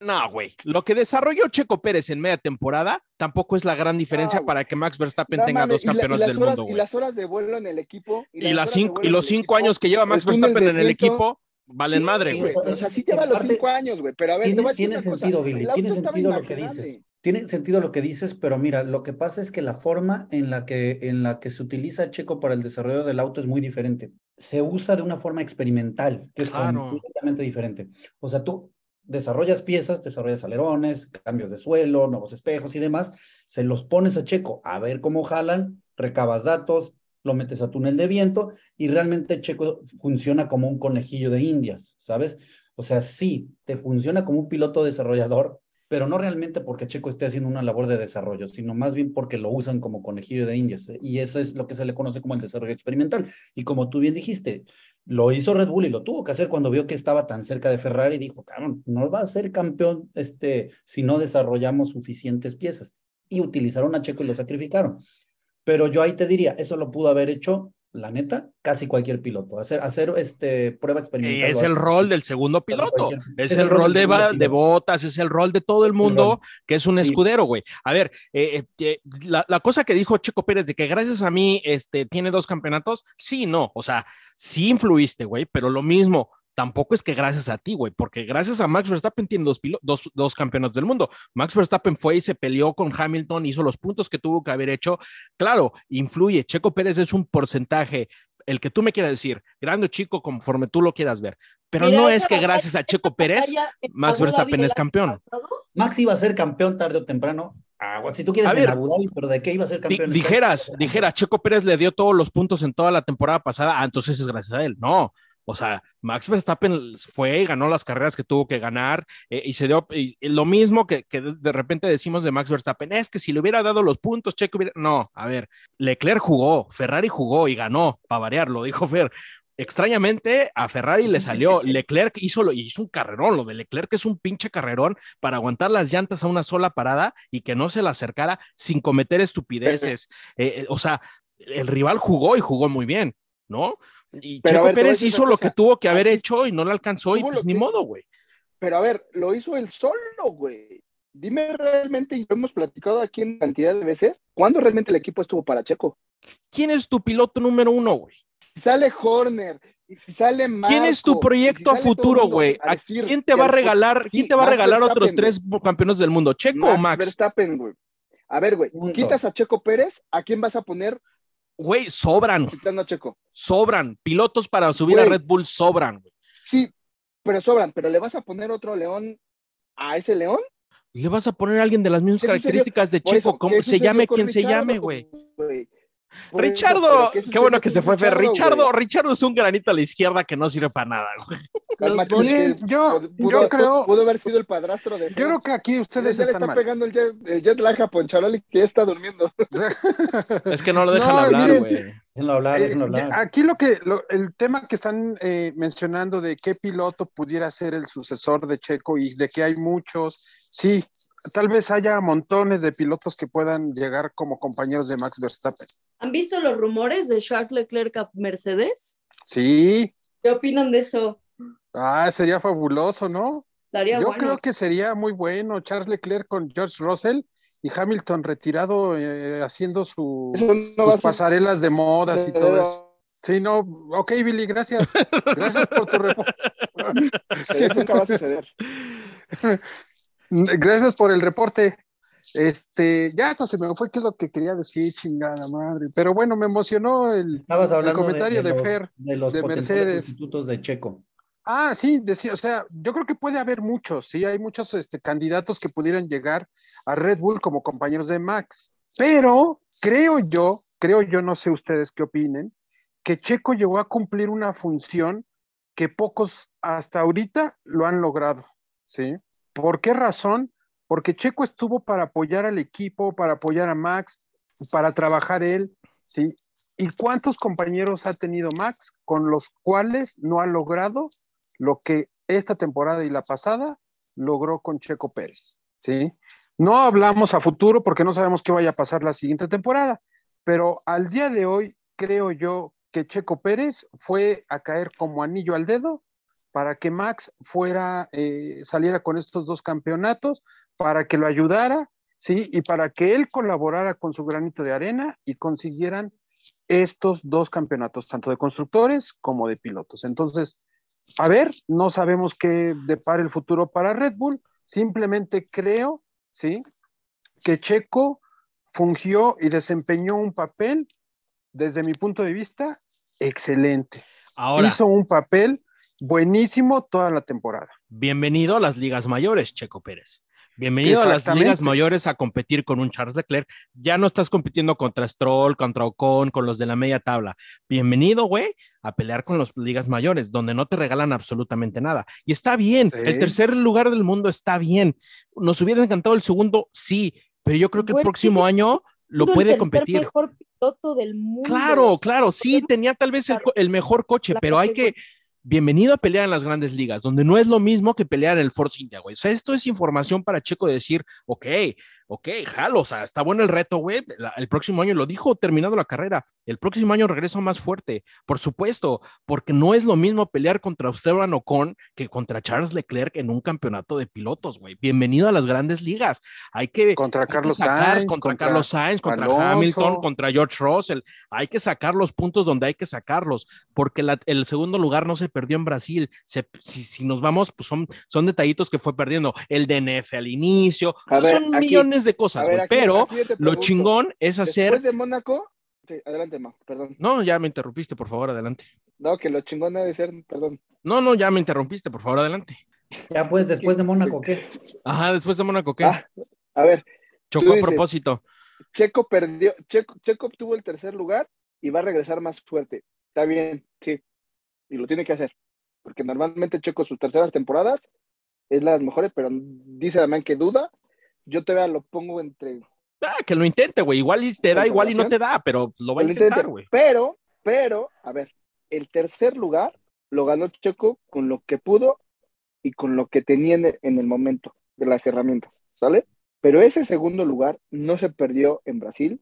no, güey. Lo que desarrolló Checo Pérez en media temporada tampoco es la gran diferencia No, para que Max Verstappen no tenga mames, dos la- campeonatos las del horas- mundo, Y las horas de vuelo en el equipo. Y, las cinco, y los cinco equipo, años que lleva Max Verstappen en el viento. equipo, valen Sí, madre, sí, güey. O sea, sí lleva los cinco años, güey. Pero a ver, Tiene, cosa. sentido, Billy, tiene sentido lo que dices. Tiene sentido lo que dices, pero mira, lo que pasa es que la forma en la que, en la que se utiliza Checo para el desarrollo del auto es muy diferente. Se usa de una forma experimental, que es Claro. completamente diferente. O sea, tú desarrollas piezas, desarrollas alerones, cambios de suelo, nuevos espejos y demás, se los pones a Checo a ver cómo jalan, recabas datos, lo metes a túnel de viento y realmente Checo funciona como un conejillo de indias, ¿sabes? O sea, sí, te funciona como un piloto desarrollador, pero no realmente porque Checo esté haciendo una labor de desarrollo, sino más bien porque lo usan como conejillo de indias. ¿eh? Y eso es lo que se le conoce como el desarrollo experimental. Y como tú bien dijiste, lo hizo Red Bull y lo tuvo que hacer cuando vio que estaba tan cerca de Ferrari y dijo, cabrón, no va a ser campeón este, si no desarrollamos suficientes piezas. Y utilizaron a Checo y lo sacrificaron. Pero yo ahí te diría, eso lo pudo haber hecho, la neta, casi cualquier piloto. Hacer, hacer este, prueba Y experimental. es el rol del segundo piloto, es, el, rol de, de botas, es el rol de todo el mundo que es un Sí. escudero, güey. A ver, eh, eh, la, la cosa que dijo Checo Pérez de que gracias a mí este, tiene dos campeonatos, sí, no, o sea, sí influiste, güey, pero lo mismo, tampoco es que gracias a ti, güey, porque gracias a Max Verstappen tiene dos, dos, dos campeonatos del mundo. Max Verstappen fue y se peleó con Hamilton, hizo los puntos que tuvo que haber hecho. Claro, influye. Checo Pérez es un porcentaje, el que tú me quieras decir, grande o chico, conforme tú lo quieras ver. Pero Mira, no es que gracias a Checo Pérez, Max Verstappen es campeón. Max iba a ser campeón tarde o temprano. Agua, si tú quieres A en ver, Abu Dhabi, pero ¿de qué iba a ser campeón? dijeras, dijeras, Checo Pérez le dio todos los puntos en toda la temporada pasada, ah, entonces es gracias a él. No, o sea, Max Verstappen fue y ganó las carreras que tuvo que ganar eh, y se dio y- y lo mismo que, que de repente decimos de Max Verstappen, es que si le hubiera dado los puntos, Checo hubiera... No, a ver, Leclerc jugó, Ferrari jugó y ganó, para variar, lo dijo Fer. Extrañamente a Ferrari le salió, Leclerc hizo, lo, hizo un carrerón, lo de Leclerc es un pinche carrerón para aguantar las llantas a una sola parada y que no se le acercara sin cometer estupideces. Eh, eh, o sea, el rival jugó y jugó muy bien, ¿no? Y Pero Checo ver, Pérez hizo lo que tuvo que haber hecho y no le alcanzó y pues lo ni que- modo, güey. Pero a ver, lo hizo él solo, güey. Dime realmente, y lo hemos platicado aquí en cantidad de veces, ¿cuándo realmente el equipo estuvo para Checo? ¿Quién es tu piloto número uno, güey? Si sale Horner, y si sale Marco, ¿Quién es tu si proyecto a futuro, güey? a ¿A decir ¿Quién te va a regalar, sí, quién te va a regalar otros tres campeones del mundo? ¿Checo o Max? Verstappen, güey. A ver, güey, quitas a Checo Pérez, ¿a quién vas a poner Güey, sobran, Checo? sobran. Pilotos para subir a. Red Bull sobran, güey. Sí, pero sobran, pero le vas a poner otro león a ese león. Le vas a poner a alguien de las mismas características de Checo, eso, como ¿qué se llame quien se llame, güey. güey? Por Richardo, ¿qué bueno que se fue Fer. Richardo, Richardo, güey? Richardo es un granito a la izquierda que no sirve para nada, güey. Cálmate, yo- pudo- yo pudo- creo- Pudo haber sido el padrastro de Yo creo que aquí ustedes Ya le están está mal. pegando el jet, el jet lag a Poncharoli que ya está durmiendo. Es que no lo dejan No, hablar, miren, güey. Déjenlo hablar, Eh, déjenlo hablar. ya- aquí lo que lo- el tema que están eh, mencionando de qué piloto pudiera ser el sucesor de Checo y de que hay muchos, sí, tal vez haya montones de pilotos que puedan llegar como compañeros de Max Verstappen. ¿Han visto los rumores de Charles Leclerc a Mercedes? Sí, ¿Qué opinan de eso? ah, sería fabuloso, ¿no? Estaría Yo bueno. creo que sería muy bueno Charles Leclerc con George Russell y Hamilton retirado eh, haciendo su, no sus pasarelas de modas y todo eso. Sí, no, ok, Billy, gracias. Gracias por tu reporte. Eso nunca va a suceder. Gracias por el reporte. Este, ya hasta se me fue qué es lo que quería decir, chingada madre. Pero bueno, me emocionó el, de- comentario de, de los, Fer, de los de Mercedes. sustitutos de Checo. Ah, sí, decía, o sea, yo creo que puede haber muchos, sí, hay muchos este, candidatos que pudieran llegar a Red Bull como compañeros de Max, pero creo yo, creo yo, no sé ustedes qué opinen, que Checo llegó a cumplir una función que pocos hasta ahorita lo han logrado, ¿sí? ¿Por qué razón? Porque Checo estuvo para apoyar al equipo, para apoyar a Max, para trabajar él, ¿sí? ¿Y cuántos compañeros ha tenido Max con los cuales no ha logrado lo que esta temporada y la pasada logró con Checo Pérez? ¿Sí? No hablamos a futuro porque no sabemos qué vaya a pasar la siguiente temporada, pero al día de hoy creo yo que Checo Pérez fue a caer como anillo al dedo para que Max fuera, eh, saliera con estos dos campeonatos, para que lo ayudara, ¿sí? Y para que él colaborara con su granito de arena y consiguieran estos dos campeonatos, tanto de constructores como de pilotos. Entonces, a ver, no sabemos qué depara el futuro para Red Bull, simplemente creo, ¿sí? Que Checo fungió y desempeñó un papel, desde mi punto de vista, excelente. Ahora, Hizo un papel buenísimo toda la temporada. bienvenido a las ligas mayores, Checo Pérez. Bienvenido a las ligas mayores a competir con un Charles Leclerc. Ya no estás compitiendo contra Stroll, contra Ocon, con los de la media tabla. Bienvenido, güey, a pelear con las ligas mayores, donde no te regalan absolutamente nada. Y está bien, Sí. el tercer lugar del mundo está bien. Nos hubiera encantado el segundo, sí, pero yo creo que el próximo año lo el puede tercer competir. mejor piloto del mundo. Claro, claro, sí, tenía tal vez el, el mejor coche, pero hay que, bienvenido a pelear en las grandes ligas, donde no es lo mismo que pelear en el Force India, güey. O sea, esto es información para Checo de decir, ok, ok, jalo, o sea, está bueno el reto, güey. El próximo año, lo dijo terminado la carrera, el próximo año regreso más fuerte, por supuesto, porque no es lo mismo pelear contra Esteban Ocon que contra Charles Leclerc en un campeonato de pilotos, güey. Bienvenido a las grandes ligas. Hay que Contra que Carlos sacar Sainz, contra, contra Carlos Sainz, contra Alonso. Hamilton, contra George Russell. Hay que sacar los puntos donde hay que sacarlos, porque la- el segundo lugar no se perdió en Brasil. Se- si, si nos vamos, pues son, son detallitos que fue perdiendo. El DNF al inicio, o A sea, ver, son aquí- millones de cosas, ver, aquí- pero aquí lo chingón es hacer. Después de Mónaco, sí, adelante, Ma, perdón. No, ya me interrumpiste, por favor, adelante. No, que lo chingón ha de ser, perdón. No, no, ya me interrumpiste, por favor, adelante. Ya pues, después de Mónaco, ¿qué? Ajá, después de Mónaco, ¿qué? Ah, a ver, Chocó a propósito. Checo perdió, Checo, Checo obtuvo el tercer lugar y va a regresar más fuerte. Está bien, sí. Y lo tiene que hacer. Porque normalmente Checo sus terceras temporadas es las mejores, pero dice Damián que duda. Yo todavía lo pongo entre Ah, que lo intente, güey. Igual y te da, igual y no te da, pero lo va a intentar, güey. Pero, pero, a ver, el tercer lugar lo ganó Checo con lo que pudo y con lo que tenía en el, en el momento de las herramientas, ¿sale? Pero ese segundo lugar no se perdió en Brasil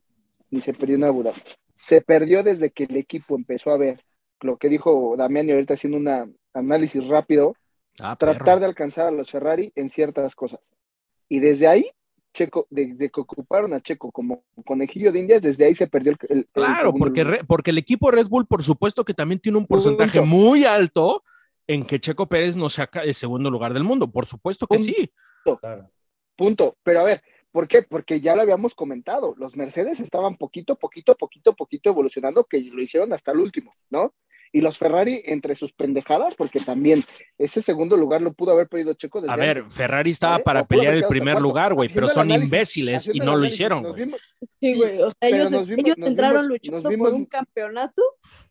ni se perdió en Abu Dhabi. Se perdió desde que el equipo empezó a ver lo que dijo Damián y ahorita haciendo un análisis rápido, Ah, tratar perro. de alcanzar a los Ferrari en ciertas cosas. Y desde ahí, Checo, desde que ocuparon a Checo como conejillo de indias, desde ahí se perdió el, el- Claro, porque. Re- porque el equipo Red Bull, por supuesto que también tiene un porcentaje Punto. muy alto en que Checo Pérez no saca el segundo lugar del mundo. Por supuesto que Punto. sí. Claro. Punto. Pero a ver, ¿por qué? Porque ya lo habíamos comentado. Los Mercedes estaban poquito, poquito, poquito, poquito evolucionando, que lo hicieron hasta el último, ¿no? Y los Ferrari, entre sus pendejadas, porque también ese segundo lugar lo pudo haber perdido Checo desde A ver, antes. Ferrari estaba ¿vale? para pelear el primer cuarto. lugar, güey, pero son análisis- imbéciles y no lo hicieron, vimos- Sí, güey. O sea, ellos, vimos- ellos entraron vimos- luchando por un campeonato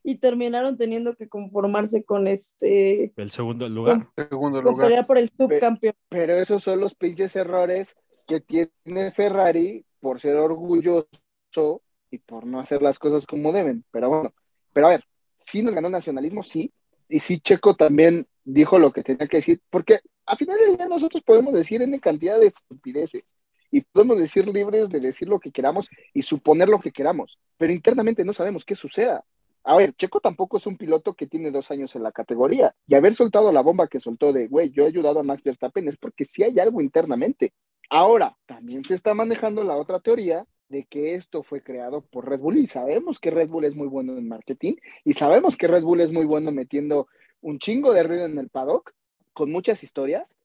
y terminaron teniendo que conformarse con este. El segundo lugar. Segundo con lugar. pelear por el subcampeón. pero esos son los pinches errores que tiene Ferrari por ser orgulloso y por no hacer las cosas como deben. Pero bueno, pero a ver, sí nos ganó nacionalismo, sí, y sí Checo también dijo lo que tenía que decir, porque a final del día nosotros podemos decir en cantidad de estupideces y podemos decir libres de decir lo que queramos y suponer lo que queramos, pero internamente no sabemos qué suceda. A ver, Checo tampoco es un piloto que tiene dos años en la categoría y haber soltado la bomba que soltó de, güey, yo he ayudado a Max Verstappen es porque sí hay algo internamente. Ahora, también se está manejando la otra teoría de que esto fue creado por Red Bull y sabemos que Red Bull es muy bueno en marketing y sabemos que Red Bull es muy bueno metiendo un chingo de ruido en el paddock con muchas historias,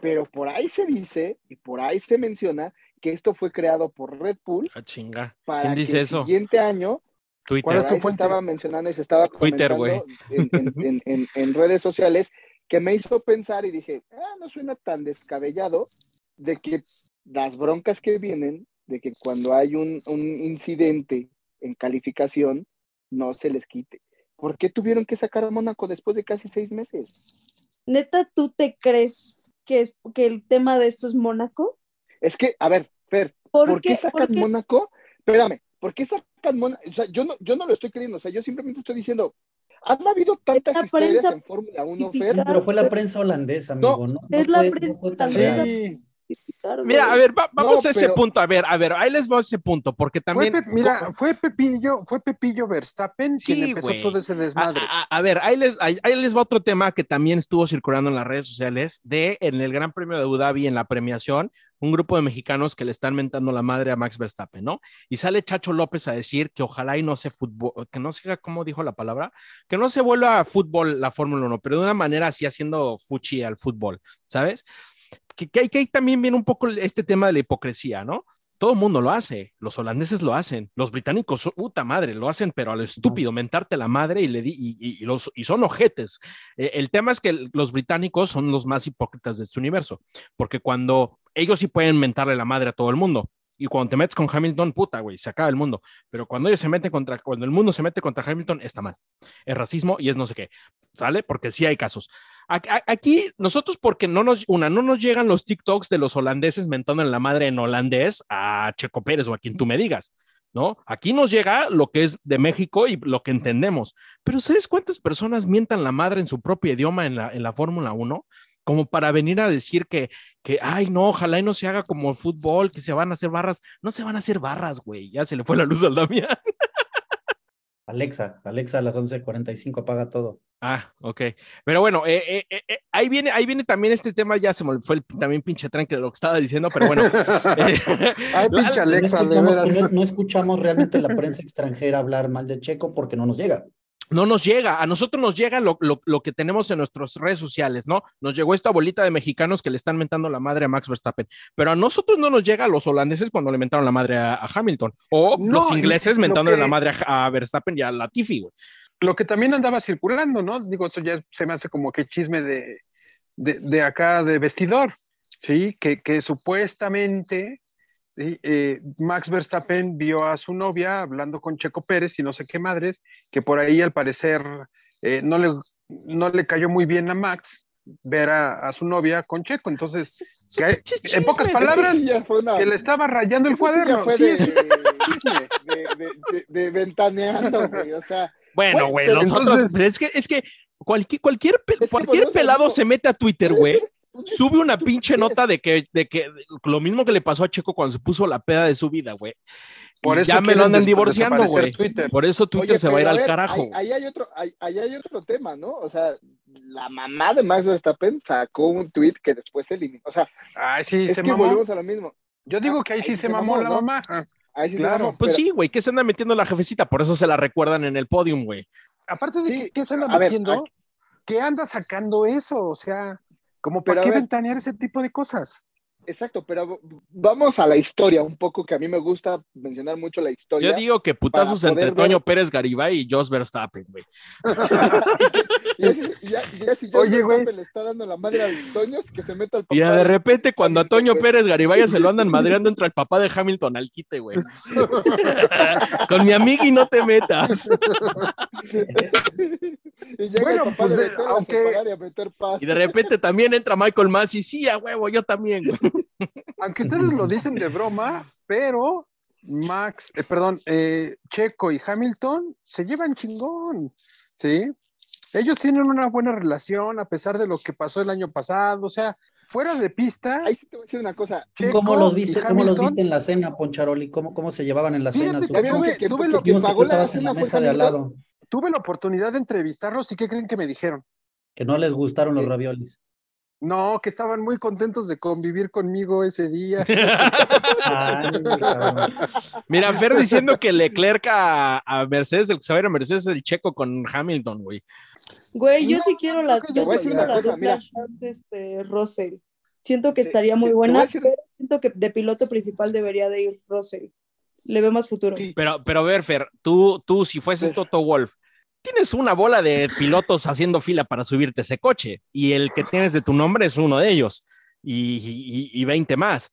pero por ahí se dice y por ahí se menciona que esto fue creado por Red Bull Ah, chinga. para ¿Quién que dice el eso? siguiente año Twitter. ¿Cuál es por tu ahí se fuente? estaba mencionando y se estaba Twitter, comentando en, en- en- en- en redes sociales que me hizo pensar y dije, ah, no suena tan descabellado de que las broncas que vienen, de que cuando hay un, un incidente en calificación, no se les quite. ¿Por qué tuvieron que sacar a Mónaco después de casi seis meses? Neta, ¿tú te crees que, es, que el tema de esto es Mónaco? Es que, a ver, Fer, ¿Por, ¿por, qué, qué? sacan ¿Por qué? Mónaco? Espérame, ¿Por qué sacan Mónaco? O sea, yo no, yo no lo estoy creyendo, o sea, yo simplemente estoy diciendo, han habido tantas la historias prensa en Fórmula 1, justifica- Fer, Pero fue la prensa holandesa, amigo. No, Es No la fue- no prensa fue holandesa. real. Mira, a ver, va- vamos No, a ese pero- punto. A ver, a ver, ahí les voy a ese punto, porque Fue también. Pe- mira, fue Pepillo, fue Pepillo Verstappen Sí, quien empezó güey. todo ese desmadre. a- a ver, ahí les, ahí, ahí les va otro tema que también estuvo circulando en las redes sociales de en el Gran Premio de Abu Dhabi, en la premiación, un grupo de mexicanos que le están mentando la madre a Max Verstappen, ¿no? Y sale Chacho López a decir que ojalá y no se fútbol, que no se, ¿cómo dijo la palabra? Que no se vuelva a fútbol la Fórmula 1, pero de una manera así haciendo fuchi al fútbol, ¿sabes? Que, que, hay- que ahí también viene un poco este tema de la hipocresía, ¿no? Todo el mundo lo hace, los holandeses lo hacen, los británicos, puta madre, lo hacen, pero a lo estúpido, mentarte la madre y, le di, y, y- y los, y son ojetes. Eh, el tema es que los británicos son los más hipócritas de este universo, porque cuando ellos sí pueden mentarle la madre a todo el mundo, y cuando te metes con Hamilton, puta, güey, se acaba el mundo. Pero cuando ellos se meten contra, cuando el mundo se mete contra Hamilton, está mal. Es racismo y es no sé qué. ¿Sale? Porque sí hay casos. Aquí nosotros porque no nos, una, no nos llegan los TikToks de los holandeses mentando en la madre en holandés a Checo Pérez o a quien tú me digas, ¿no? Aquí nos llega lo que es de México y lo que entendemos. Pero ¿sabes cuántas personas mientan la madre en su propio idioma en la, en la Fórmula 1? Como para venir a decir que, que, ay, no, ojalá y no se haga como el fútbol, que se van a hacer barras. No se van a hacer barras, güey. Ya se le fue la luz al Damián. Alexa, Alexa a las 11.45 apaga todo. Ah, ok. Pero bueno, eh, eh, eh, ahí viene, ahí viene también este tema, ya se me fue el, también pinche tranque de lo que estaba diciendo, pero bueno. eh, Ay, pinche No Alexa, de escuchamos, veras. no- no escuchamos realmente la prensa extranjera hablar mal de Checo porque no nos llega. No nos llega, a nosotros nos llega lo, lo, lo que tenemos en nuestras redes sociales, ¿no? Nos llegó esta bolita de mexicanos que le están mentando la madre a Max Verstappen, pero a nosotros no nos llega a los holandeses cuando le mentaron la madre a, a Hamilton, o No, los ingleses mentándole que- la madre a, a Verstappen y a Latifi, güey. Lo que también andaba circulando, ¿no? Digo, esto ya se me hace como que chisme de, de, de acá de vestidor, ¿sí? Que, que supuestamente ¿sí? Eh, Max Verstappen vio a su novia hablando con Checo Pérez y no sé qué madres, que por ahí al parecer eh, no, le, no le cayó muy bien a Max ver a, a su novia con Checo. Entonces, que en pocas palabras, sí una- que le estaba rayando el cuaderno. fue Sí, de, es chisme. de, de, de- de ventaneando, güey, o sea, Bueno, Güey, nosotros, entonces- es que, es que cualquier, cualquier, Es que cualquier pelado se mete a Twitter, güey, sube una pinche nota de que, de que lo mismo que le pasó a Checo cuando se puso la peda de su vida, güey. Por eso ya me lo andan divorciando, güey. Por eso Twitter Oye, se va a ir al ver, carajo. Ahí, ahí hay otro, ahí, ahí hay otro tema, ¿no? O sea, la mamá de Max Verstappen sacó un tweet que después se eliminó. O sea, Ay, sí, es se que mamó. volvemos a lo mismo. Yo digo que ahí ahí sí sí se se mamó mamó, la ¿no? mamá. Ah. Ahí sí Claro, se mamó, Pues pero- sí, güey, que se anda metiendo la jefecita, por eso se la recuerdan en el podium, güey. Aparte de Sí, que, ¿qué se anda ver, metiendo, aquí- ¿qué anda sacando eso? O sea, como para qué ver. ventanear ese tipo de cosas. Exacto, pero vamos a la historia un poco, que a mí me gusta mencionar mucho la historia. Yo digo que putazos entre ver- Toño Pérez Garibay y Jos Verstappen, güey. Ya, ya si Oye, güey. le está dando la madre al Toño, es que se meta al papá. Y de repente, cuando a Toño. Pérez Garibay se lo andan madreando entre el papá de Hamilton al quite, güey. Con mi amiga y no te metas. y llega Bueno, el papá pues, de aunque- a meter paz. Y de repente también entra Michael Massey, sí, a huevo, yo también, güey. Aunque ustedes lo dicen de broma, pero Max, eh, perdón, eh, Checo y Hamilton se llevan chingón, ¿sí? Ellos tienen una buena relación a pesar de lo que pasó el año pasado, o sea, fuera de pista, Ahí sí te voy a decir una cosa. Checo ¿Cómo los viste, cómo los viste en la cena, Poncharoli? ¿Cómo, cómo se llevaban en la cena? que ¿Ya vieron tuve- que, que, tuve que- lo- que Vimos que pagó tú la estabas en cena la fue mesa de al Hamilton? lado, tuve la oportunidad de entrevistarlos y ¿qué creen que me dijeron? que no les gustaron los Sí. raviolis. No, que estaban muy contentos de convivir conmigo ese día. Ay, cabrón. Mira, Fer diciendo que Leclerc a, a Mercedes, el que se va a ir a Mercedes es el checo con Hamilton, güey. Güey, yo No, sí quiero la, yo yo sí quiero la cosa, dupla este, Russell. Siento que estaría sí, muy buena, decir- pero siento que de piloto principal debería de ir Russell. Le veo más futuro. Sí. Pero, pero a ver, Fer, tú, tú si fueses Sí. Toto Wolf, tienes una bola de pilotos haciendo fila para subirte ese coche y el que tienes de tu nombre es uno de ellos y, y, y 20 más.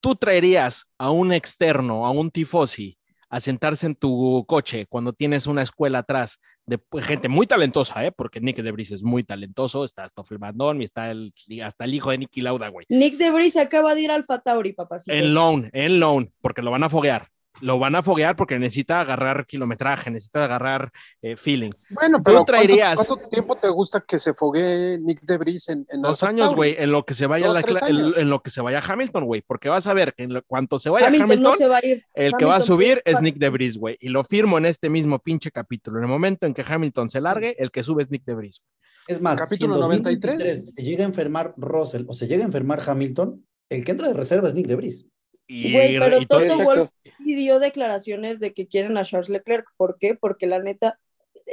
Tú traerías a un externo, a un tifosi, a sentarse en tu coche cuando tienes una escuela atrás de pues, gente muy talentosa, ¿eh? porque Nick Debris es muy talentoso, está Stoffel Bandón y está el, hasta el hijo de Nicky Lauda, güey. Nick Debris acaba de ir al Tauri, papacito. En loan, en loan, porque lo van a foguear. Lo van a foguear porque necesita agarrar kilometraje, necesita agarrar eh, feeling. Bueno, Tú pero ¿cuánto- traerías- ¿cuánto, tiempo te gusta que se foguee Nick Debris en, en Dos años, güey, en lo que se vaya la en, en lo que se vaya Hamilton, güey, porque vas a ver que en lo- cuanto se vaya Hamilton, Hamilton, no se va a ir. el que va a subir es Nick Debris, güey, y lo firmo en este mismo pinche capítulo. En el momento en que Hamilton se largue, el que sube es Nick Debris. Es más, Capítulo si en 93. 2023 se llega a enfermar Russell o se llega a enfermar Hamilton, el que entra de reserva es Nick Debris. Y, Güey, pero y Toto. Wolf sí dio declaraciones de que quieren a Charles Leclerc. ¿Por qué? Porque la neta,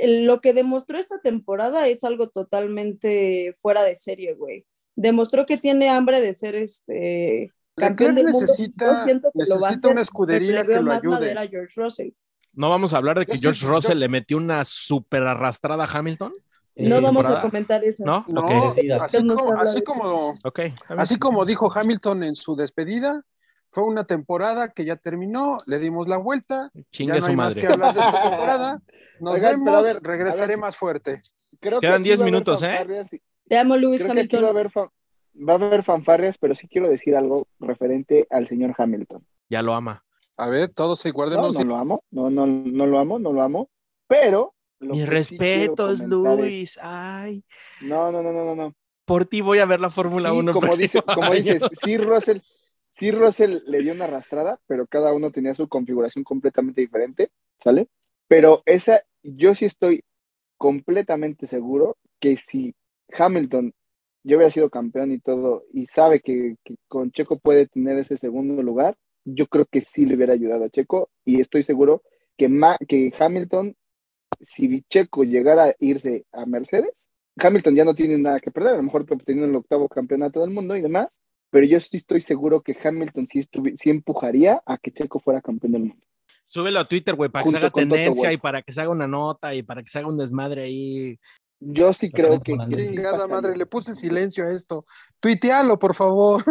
lo que demostró esta temporada es algo totalmente fuera de serie, güey. Demostró que tiene hambre de ser este campeón del mundo. necesita- Yo siento que lo va a necesita hacer, una escudería que lo ayude. a George Russell. no vamos a hablar de que George Russell yo- le metió una super arrastrada a Hamilton. No vamos a comentar eso. ¿No? No, Ok, Merecida. así como, así como, así como dijo Hamilton en su despedida, fue una temporada que ya terminó, le dimos la vuelta, Chingue ya no su hay más madre. que hablar de esta temporada. Nos Oigan, vemos, a ver, regresaré ver. más fuerte. Creo Quedan aquí 10 va a haber minutos, ¿eh? y- Te amo, Lewis Creo que aquí va a Hamilton. haber, va a haber fanfarrias, pero sí quiero decir algo referente al señor Hamilton. Ya lo ama. A ver, todos se No, guardemos. no lo amo, no, no, no lo amo, no lo amo, pero... lo Mis sí respetos, es- Luis. Ay, No, no, no, no, no, no. por ti voy a ver la Fórmula Sí, 1. el como, dice, como dices, sí Russell, sí Russell le dio una arrastrada, pero cada uno tenía su configuración completamente diferente, ¿sale? Pero esa, yo sí estoy completamente seguro que si Hamilton yo hubiera sido campeón y todo, y sabe que, con Checo puede tener ese segundo lugar, yo creo que sí le hubiera ayudado a Checo, y estoy seguro que, Ma- que Hamilton, si Checo llegara a irse a Mercedes, Hamilton ya no tiene nada que perder, a lo mejor obteniendo el octavo campeonato del mundo y demás, pero yo sí estoy seguro que Hamilton sí, estuvi- sí empujaría a que Checo fuera campeón del mundo. Súbelo a Twitter, güey, para que se haga Toto tendencia y para que se haga una nota y para que se haga un desmadre ahí. Yo sí creo que, Con que sí Chingada madre, le puse silencio a esto. Tuitealo, por favor.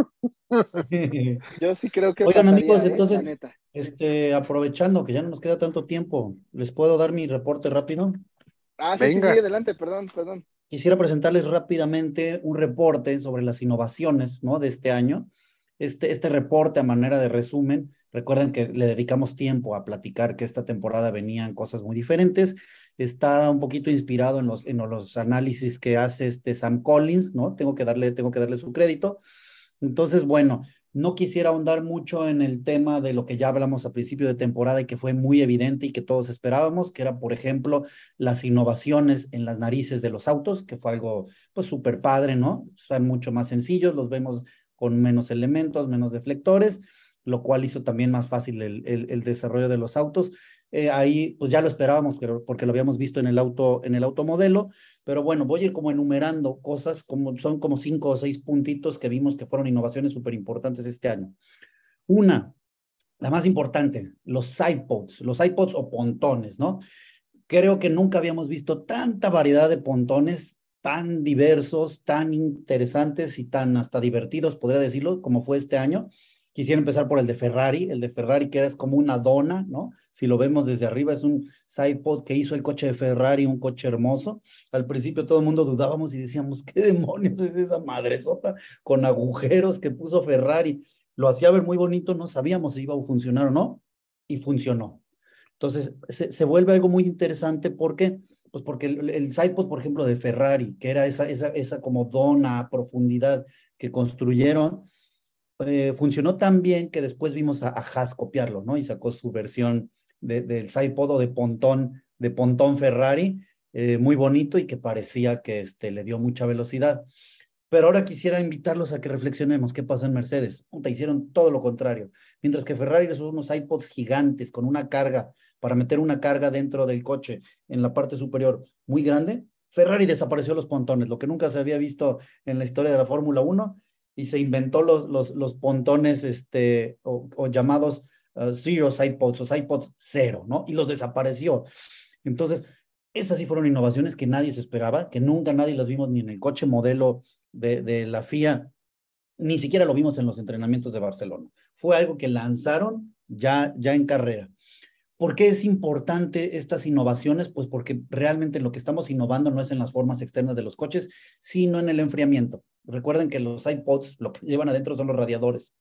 Yo sí creo que Oigan, pasaría, amigos, ¿eh? entonces-. Este, aprovechando que ya no nos queda tanto tiempo, ¿les puedo dar mi reporte rápido? Ah, sí, sí, Venga. sí, adelante, perdón, perdón. Quisiera presentarles rápidamente un reporte sobre las innovaciones, ¿no? De este año. Este, este reporte a manera de resumen, recuerden que le dedicamos tiempo a platicar que esta temporada venían cosas muy diferentes. Está un poquito inspirado en los, en los análisis que hace este Sam Collins, ¿no? Tengo que darle, tengo que darle su crédito. Entonces, bueno, no quisiera ahondar mucho en el tema de lo que ya hablamos a principio de temporada y que fue muy evidente y que todos esperábamos, que era, por ejemplo, las innovaciones en las narices de los autos, que fue algo pues súper padre, ¿no? Son mucho más sencillos, los vemos con menos elementos, menos deflectores, lo cual hizo también más fácil el, desarrollo de los autos. Eh, ahí pues ya lo esperábamos, pero porque lo habíamos visto en el auto, en el automodelo, pero bueno, voy a ir como enumerando cosas, como son como cinco o seis puntitos que vimos que fueron innovaciones súper importantes este año. Una, la más importante, los iPods, los iPods o pontones, ¿no? Creo que nunca habíamos visto tanta variedad de pontones tan diversos, tan interesantes y tan hasta divertidos, podría decirlo, como fue este año. Quisiera empezar por el de Ferrari, el de Ferrari que es como una dona, ¿no? Si lo vemos desde arriba, es un sidepod que hizo el coche de Ferrari, un coche hermoso. Al principio todo el mundo dudábamos y decíamos, ¿qué demonios es esa madresota con agujeros que puso Ferrari? Lo hacía ver muy bonito, no sabíamos si iba a funcionar o no, y funcionó. Entonces, se, se vuelve algo muy interesante porque, pues porque el, el sidepod, por ejemplo, de Ferrari, que era esa, esa, esa como dona profundidad que construyeron, eh, funcionó tan bien que después vimos a, a Haas copiarlo, ¿no? Y sacó su versión de, del sidepod o de pontón, de pontón Ferrari, eh, muy bonito y que parecía que este, le dio mucha velocidad. Pero ahora quisiera invitarlos a que reflexionemos qué pasó en Mercedes. Puta, hicieron todo lo contrario. Mientras que Ferrari hizo unos iPods gigantes con una carga para meter una carga dentro del coche en la parte superior muy grande, Ferrari desapareció los pontones, lo que nunca se había visto en la historia de la Fórmula 1 y se inventó los, los, pontones este, o, llamados uh, zero sidepods o sidepods cero, ¿no? Y los desapareció. Entonces, esas sí fueron innovaciones que nadie se esperaba, que nunca nadie las vimos ni en el coche modelo de, de la FIA, ni siquiera lo vimos en los entrenamientos de Barcelona. Fue algo que lanzaron ya, ya en carrera. ¿Por qué es importante estas innovaciones? Pues porque realmente lo que estamos innovando no es en las formas externas de los coches, sino en el enfriamiento. Recuerden que los iPods lo que llevan adentro son los radiadores.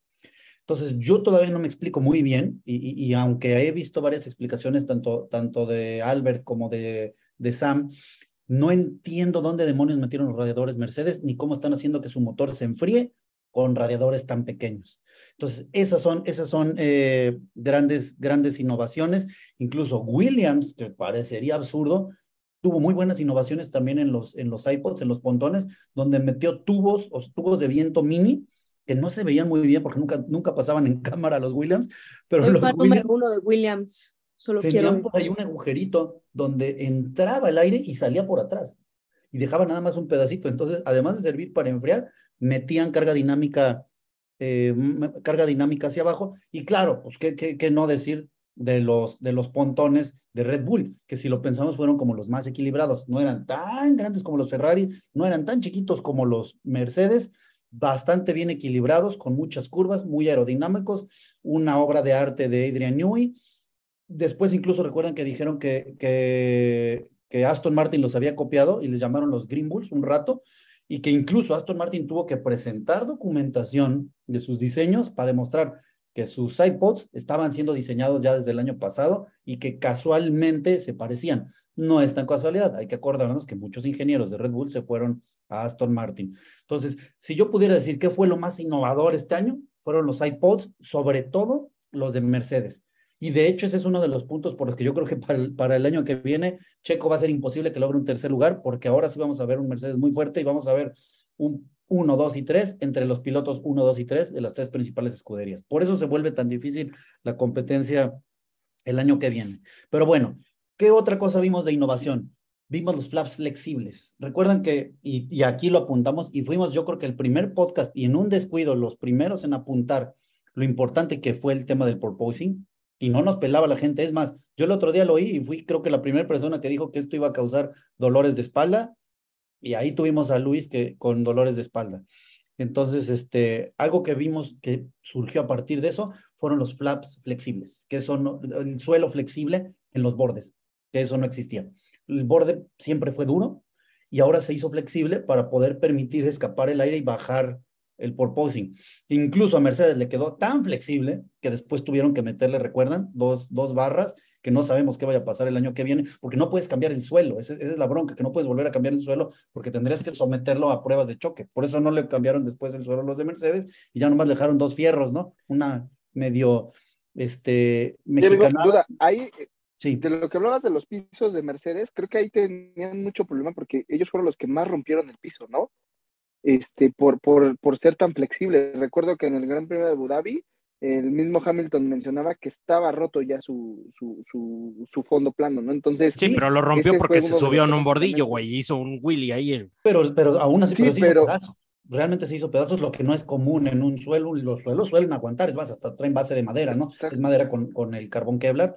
Entonces, yo todavía no me explico muy bien, y, y- y aunque he visto varias explicaciones, tanto, tanto de Albert como de, de Sam, no entiendo dónde demonios metieron los radiadores Mercedes, ni cómo están haciendo que su motor se enfríe con radiadores tan pequeños. Entonces, esas son, esas son eh, grandes, grandes innovaciones. Incluso Williams, que parecería absurdo, tuvo muy buenas innovaciones también en los, en los iPods, en los pontones, donde metió tubos o tubos de viento mini que no se veían muy bien porque nunca, nunca pasaban en cámara los Williams, pero Soy los Williams número uno de Williams. Solo tenían quiero. por ahí un agujerito donde entraba el aire y salía por atrás y dejaba nada más un pedacito. Entonces, además de servir para enfriar, metían carga dinámica, eh, carga dinámica hacia abajo. Y claro, pues qué, qué, qué no decir de los, de los pontones de Red Bull, que si lo pensamos fueron como los más equilibrados. No eran tan grandes como los Ferrari, no eran tan chiquitos como los Mercedes, bastante bien equilibrados, con muchas curvas, muy aerodinámicos, una obra de arte de Adrian Newey. Después incluso recuerdan que dijeron que, que, que Aston Martin los había copiado y les llamaron los Green Bulls un rato, y que incluso Aston Martin tuvo que presentar documentación de sus diseños para demostrar que sus iPods estaban siendo diseñados ya desde el año pasado y que casualmente se parecían. No es tan casualidad, hay que acordarnos que muchos ingenieros de Red Bull se fueron a Aston Martin. Entonces, si yo pudiera decir qué fue lo más innovador este año, fueron los iPods, sobre todo los de Mercedes. Y de hecho, ese es uno de los puntos por los que yo creo que para el, para el año que viene, Checo va a ser imposible que logre un tercer lugar, porque ahora sí vamos a ver un Mercedes muy fuerte y vamos a ver un 1, 2 y 3 entre los pilotos 1, 2 y 3 de las tres principales escuderías. Por eso se vuelve tan difícil la competencia el año que viene. Pero bueno, ¿qué otra cosa vimos de innovación? Vimos los flaps flexibles. Recuerdan que, y, y aquí lo apuntamos, y fuimos yo creo que el primer podcast y en un descuido los primeros en apuntar lo importante que fue el tema del porpoising, y no nos pelaba la gente. Es más, yo el otro día lo oí y fui creo que la primera persona que dijo que esto iba a causar dolores de espalda y ahí tuvimos a Luis que con dolores de espalda. Entonces, este, algo que vimos que surgió a partir de eso fueron los flaps flexibles, que son el suelo flexible en los bordes, que eso no existía. El borde siempre fue duro y ahora se hizo flexible para poder permitir escapar el aire y bajar el porpoising. Incluso a Mercedes le quedó tan flexible que después tuvieron que meterle, recuerdan, dos, dos barras que no sabemos qué vaya a pasar el año que viene, porque no puedes cambiar el suelo, esa, esa es la bronca, que no puedes volver a cambiar el suelo porque tendrías que someterlo a pruebas de choque. Por eso no le cambiaron después el suelo a los de Mercedes y ya nomás dejaron dos fierros, ¿no? Una medio, este, mexicana. duda, ahí, Sí, de lo que hablabas de los pisos de Mercedes, creo que ahí tenían mucho problema porque ellos fueron los que más rompieron el piso, ¿no? Este, por, por, por ser tan flexibles. Recuerdo que en el Gran Premio de Abu Dhabi, el mismo Hamilton mencionaba que estaba roto ya su, su, su, su fondo plano, ¿no? Entonces, Sí, pero lo rompió porque se subió en un bordillo, güey, y hizo un Willy ahí. el- pero, pero aún así, Sí, pero se pero- hizo pedazos. Realmente se hizo pedazos, lo que no es común en un suelo. Los suelos suelen aguantar, es más, hasta traen base de madera, ¿no? Exacto. Es madera con, con el carbón Kevlar.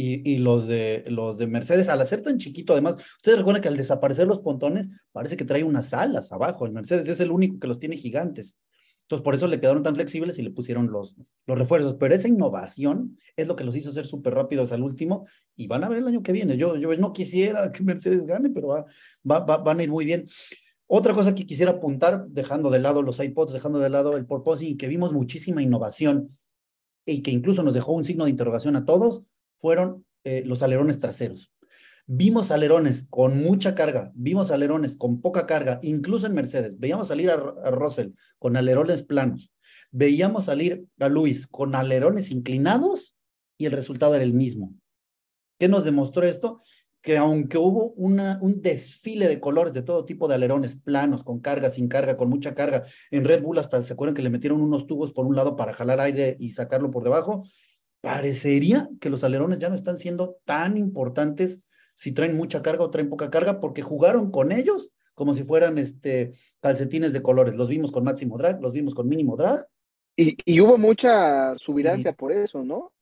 Y, los, de, los de Mercedes, al hacer tan chiquito, además, ustedes recuerdan que al desaparecer los pontones, parece que trae unas alas abajo. El Mercedes es el único que los tiene gigantes. Entonces, por eso le quedaron tan flexibles y le pusieron los, los refuerzos. Pero esa innovación es lo que los hizo ser súper rápidos al último y van a ver el año que viene. Yo, yo no quisiera que Mercedes gane, pero va, va, va- van a ir muy bien. Otra cosa que quisiera apuntar, dejando de lado los iPods, dejando de lado el porpoising, que vimos muchísima innovación y que incluso nos dejó un signo de interrogación a todos, fueron eh, los alerones traseros. Vimos alerones con mucha carga, vimos alerones con poca carga, incluso en Mercedes. Veíamos salir a, a Russell con alerones planos, veíamos salir a Luis con alerones inclinados y el resultado era el mismo. ¿Qué nos demostró esto? Que aunque hubo un desfile de colores de todo tipo de alerones planos, con carga, sin carga, con mucha carga, en Red Bull hasta se acuerdan que le metieron unos tubos por un lado para jalar aire y sacarlo por debajo, parecería que los alerones ya no están siendo tan importantes si traen mucha carga o traen poca carga, porque jugaron con ellos como si fueran este, calcetines de colores. Los vimos con máximo drag, los vimos con mínimo drag, Y, y hubo mucha subirancia por eso, ¿no?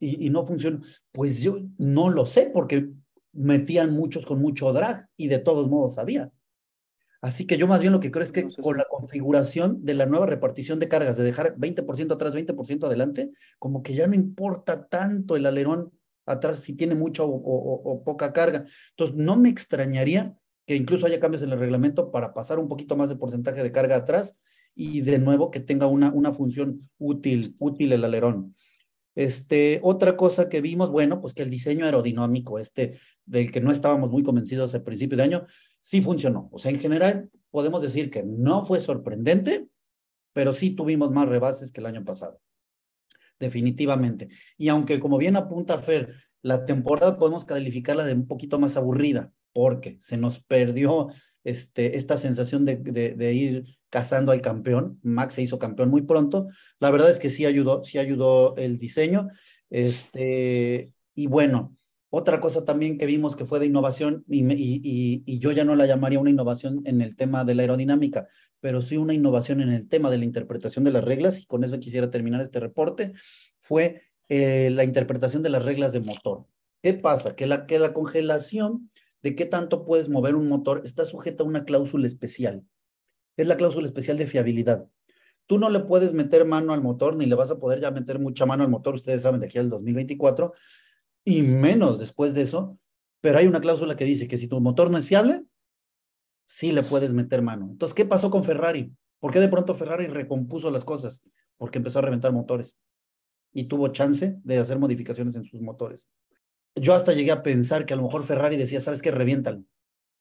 y, y no funcionó. Pues yo no lo sé, porque metían muchos con mucho drag y de todos modos había. Así que yo más bien lo que creo es que con la configuración de la nueva repartición de cargas, de dejar 20% atrás, 20% adelante, como que ya no importa tanto el alerón atrás si tiene mucha o, o- o poca carga. Entonces, no me extrañaría que incluso haya cambios en el reglamento para pasar un poquito más de porcentaje de carga atrás y de nuevo que tenga una, una función útil, útil el alerón. Este, otra cosa que vimos, bueno, pues que el diseño aerodinámico, este, del que no estábamos muy convencidos al principio de año, sí funcionó. O sea, en general, podemos decir que no fue sorprendente, pero sí tuvimos más rebases que el año pasado. Definitivamente. Y aunque, como bien apunta Fer, la temporada podemos calificarla de un poquito más aburrida, porque se nos perdió este, esta sensación de, ir cazando al campeón. Max se hizo campeón muy pronto. La verdad es que sí ayudó, sí ayudó el diseño. Este, y bueno, otra cosa también que vimos que fue de innovación, y, y- y yo ya no la llamaría una innovación en el tema de la aerodinámica, pero sí una innovación en el tema de la interpretación de las reglas, y con eso quisiera terminar este reporte, fue eh, la interpretación de las reglas de motor. ¿Qué pasa? Que la, que la congelación de qué tanto puedes mover un motor está sujeta a una cláusula especial. Es la cláusula especial de fiabilidad. Tú no le puedes meter mano al motor, ni le vas a poder ya meter mucha mano al motor, ustedes saben, de aquí al 2024, y menos después de eso, pero hay una cláusula que dice que si tu motor no es fiable, sí le puedes meter mano. Entonces, ¿qué pasó con Ferrari? ¿Por qué de pronto Ferrari recompuso las cosas? Porque empezó a reventar motores y tuvo chance de hacer modificaciones en sus motores. Yo hasta llegué a pensar que a lo mejor Ferrari decía, ¿sabes qué? Reviéntalo.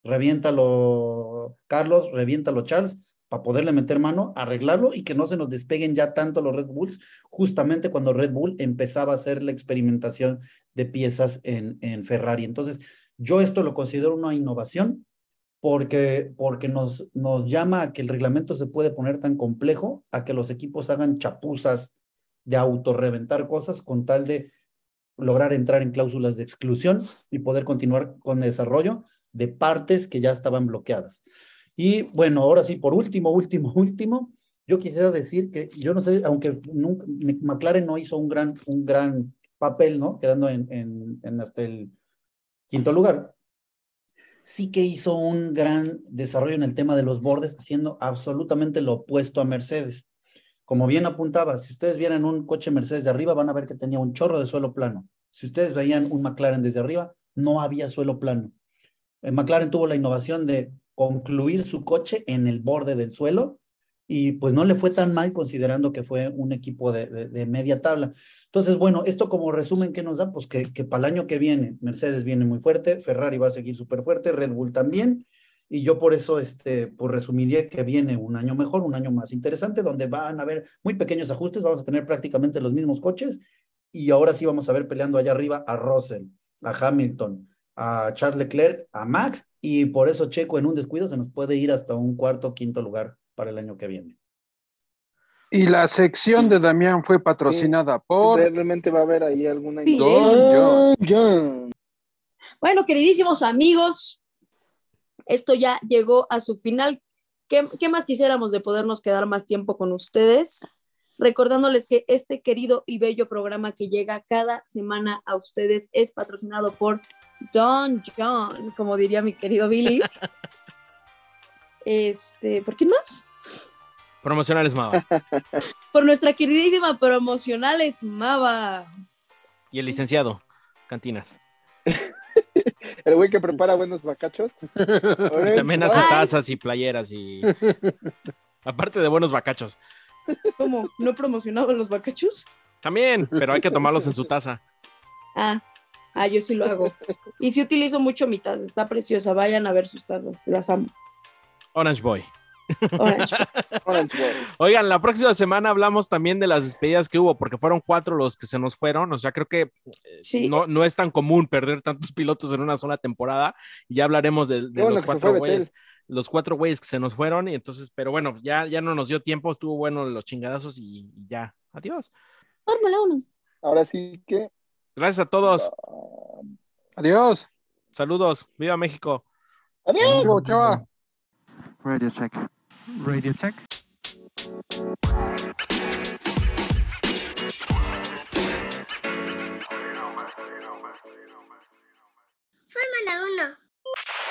Reviéntalo, Carlos, reviéntalo, Charles, para poderle meter mano, arreglarlo y que no se nos despeguen ya tanto los Red Bulls, justamente cuando Red Bull empezaba a hacer la experimentación de piezas en, en Ferrari. Entonces, yo esto lo considero una innovación porque, porque nos, nos llama a que el reglamento se puede poner tan complejo, a que los equipos hagan chapuzas de autorreventar cosas con tal de lograr entrar en cláusulas de exclusión y poder continuar con desarrollo de partes que ya estaban bloqueadas. Y bueno, ahora sí, por último, último, último, yo quisiera decir que yo no sé, aunque nunca, McLaren no hizo un gran, un gran papel, ¿no? Quedando en, en, hasta el quinto lugar, sí que hizo un gran desarrollo en el tema de los bordes, haciendo absolutamente lo opuesto a Mercedes. Como bien apuntaba, si ustedes vieran un coche Mercedes de arriba, van a ver que tenía un chorro de suelo plano. Si ustedes veían un McLaren desde arriba, no había suelo plano. El McLaren tuvo la innovación de concluir su coche en el borde del suelo y pues no le fue tan mal considerando que fue un equipo de, de, media tabla. Entonces, bueno, esto como resumen, ¿qué nos da? Pues que, que para el año que viene, Mercedes viene muy fuerte, Ferrari va a seguir súper fuerte, Red Bull también, y yo por eso, este, pues resumiría que viene un año mejor, un año más interesante, donde van a haber muy pequeños ajustes, vamos a tener prácticamente los mismos coches, y ahora sí vamos a ver peleando allá arriba a Russell, a Hamilton, a Charles Leclerc, a Max, y por eso Checo en un descuido se nos puede ir hasta un cuarto, quinto lugar para el año que viene. Y la sección de Damián fue patrocinada por Realmente va a haber ahí alguna. Don John. John. Bueno, queridísimos amigos, esto ya llegó a su final. ¿Qué, qué más quisiéramos de podernos quedar más tiempo con ustedes? Recordándoles que este querido y bello programa que llega cada semana a ustedes es patrocinado por Don John, como diría mi querido Billy. Este, ¿por quién más? Promocionales Mava. Por nuestra queridísima promocionales Mava. Y el licenciado, Cantinas. El güey que prepara buenos bacachos. Y también hace tazas y playeras y. Aparte de buenos bacachos. ¿Cómo? ¿No promocionaban los bacachos? También, pero hay que tomarlos en su taza. Ah, ah, yo sí lo hago. Y sí utilizo mucho mi taza, está preciosa. Vayan a ver sus tazas, las amo. Orange Boy. Orange. Orange Boy. Oigan, la próxima semana hablamos también de las despedidas que hubo, porque fueron cuatro los que se nos fueron. O sea, creo que eh, Sí. no, no es tan común perder tantos pilotos en una sola temporada. Y ya hablaremos de, de Qué bueno los cuatro güeyes. Los cuatro güeyes que se nos fueron. Y entonces, pero bueno, ya, ya no nos dio tiempo. Estuvo bueno los chingadazos y, y ya. Adiós. Fórmula 1. Ahora sí que. Gracias a todos. Adiós. Saludos. Viva México. Adiós. Chao, chao. Radio check. Radio check. Fórmula 1.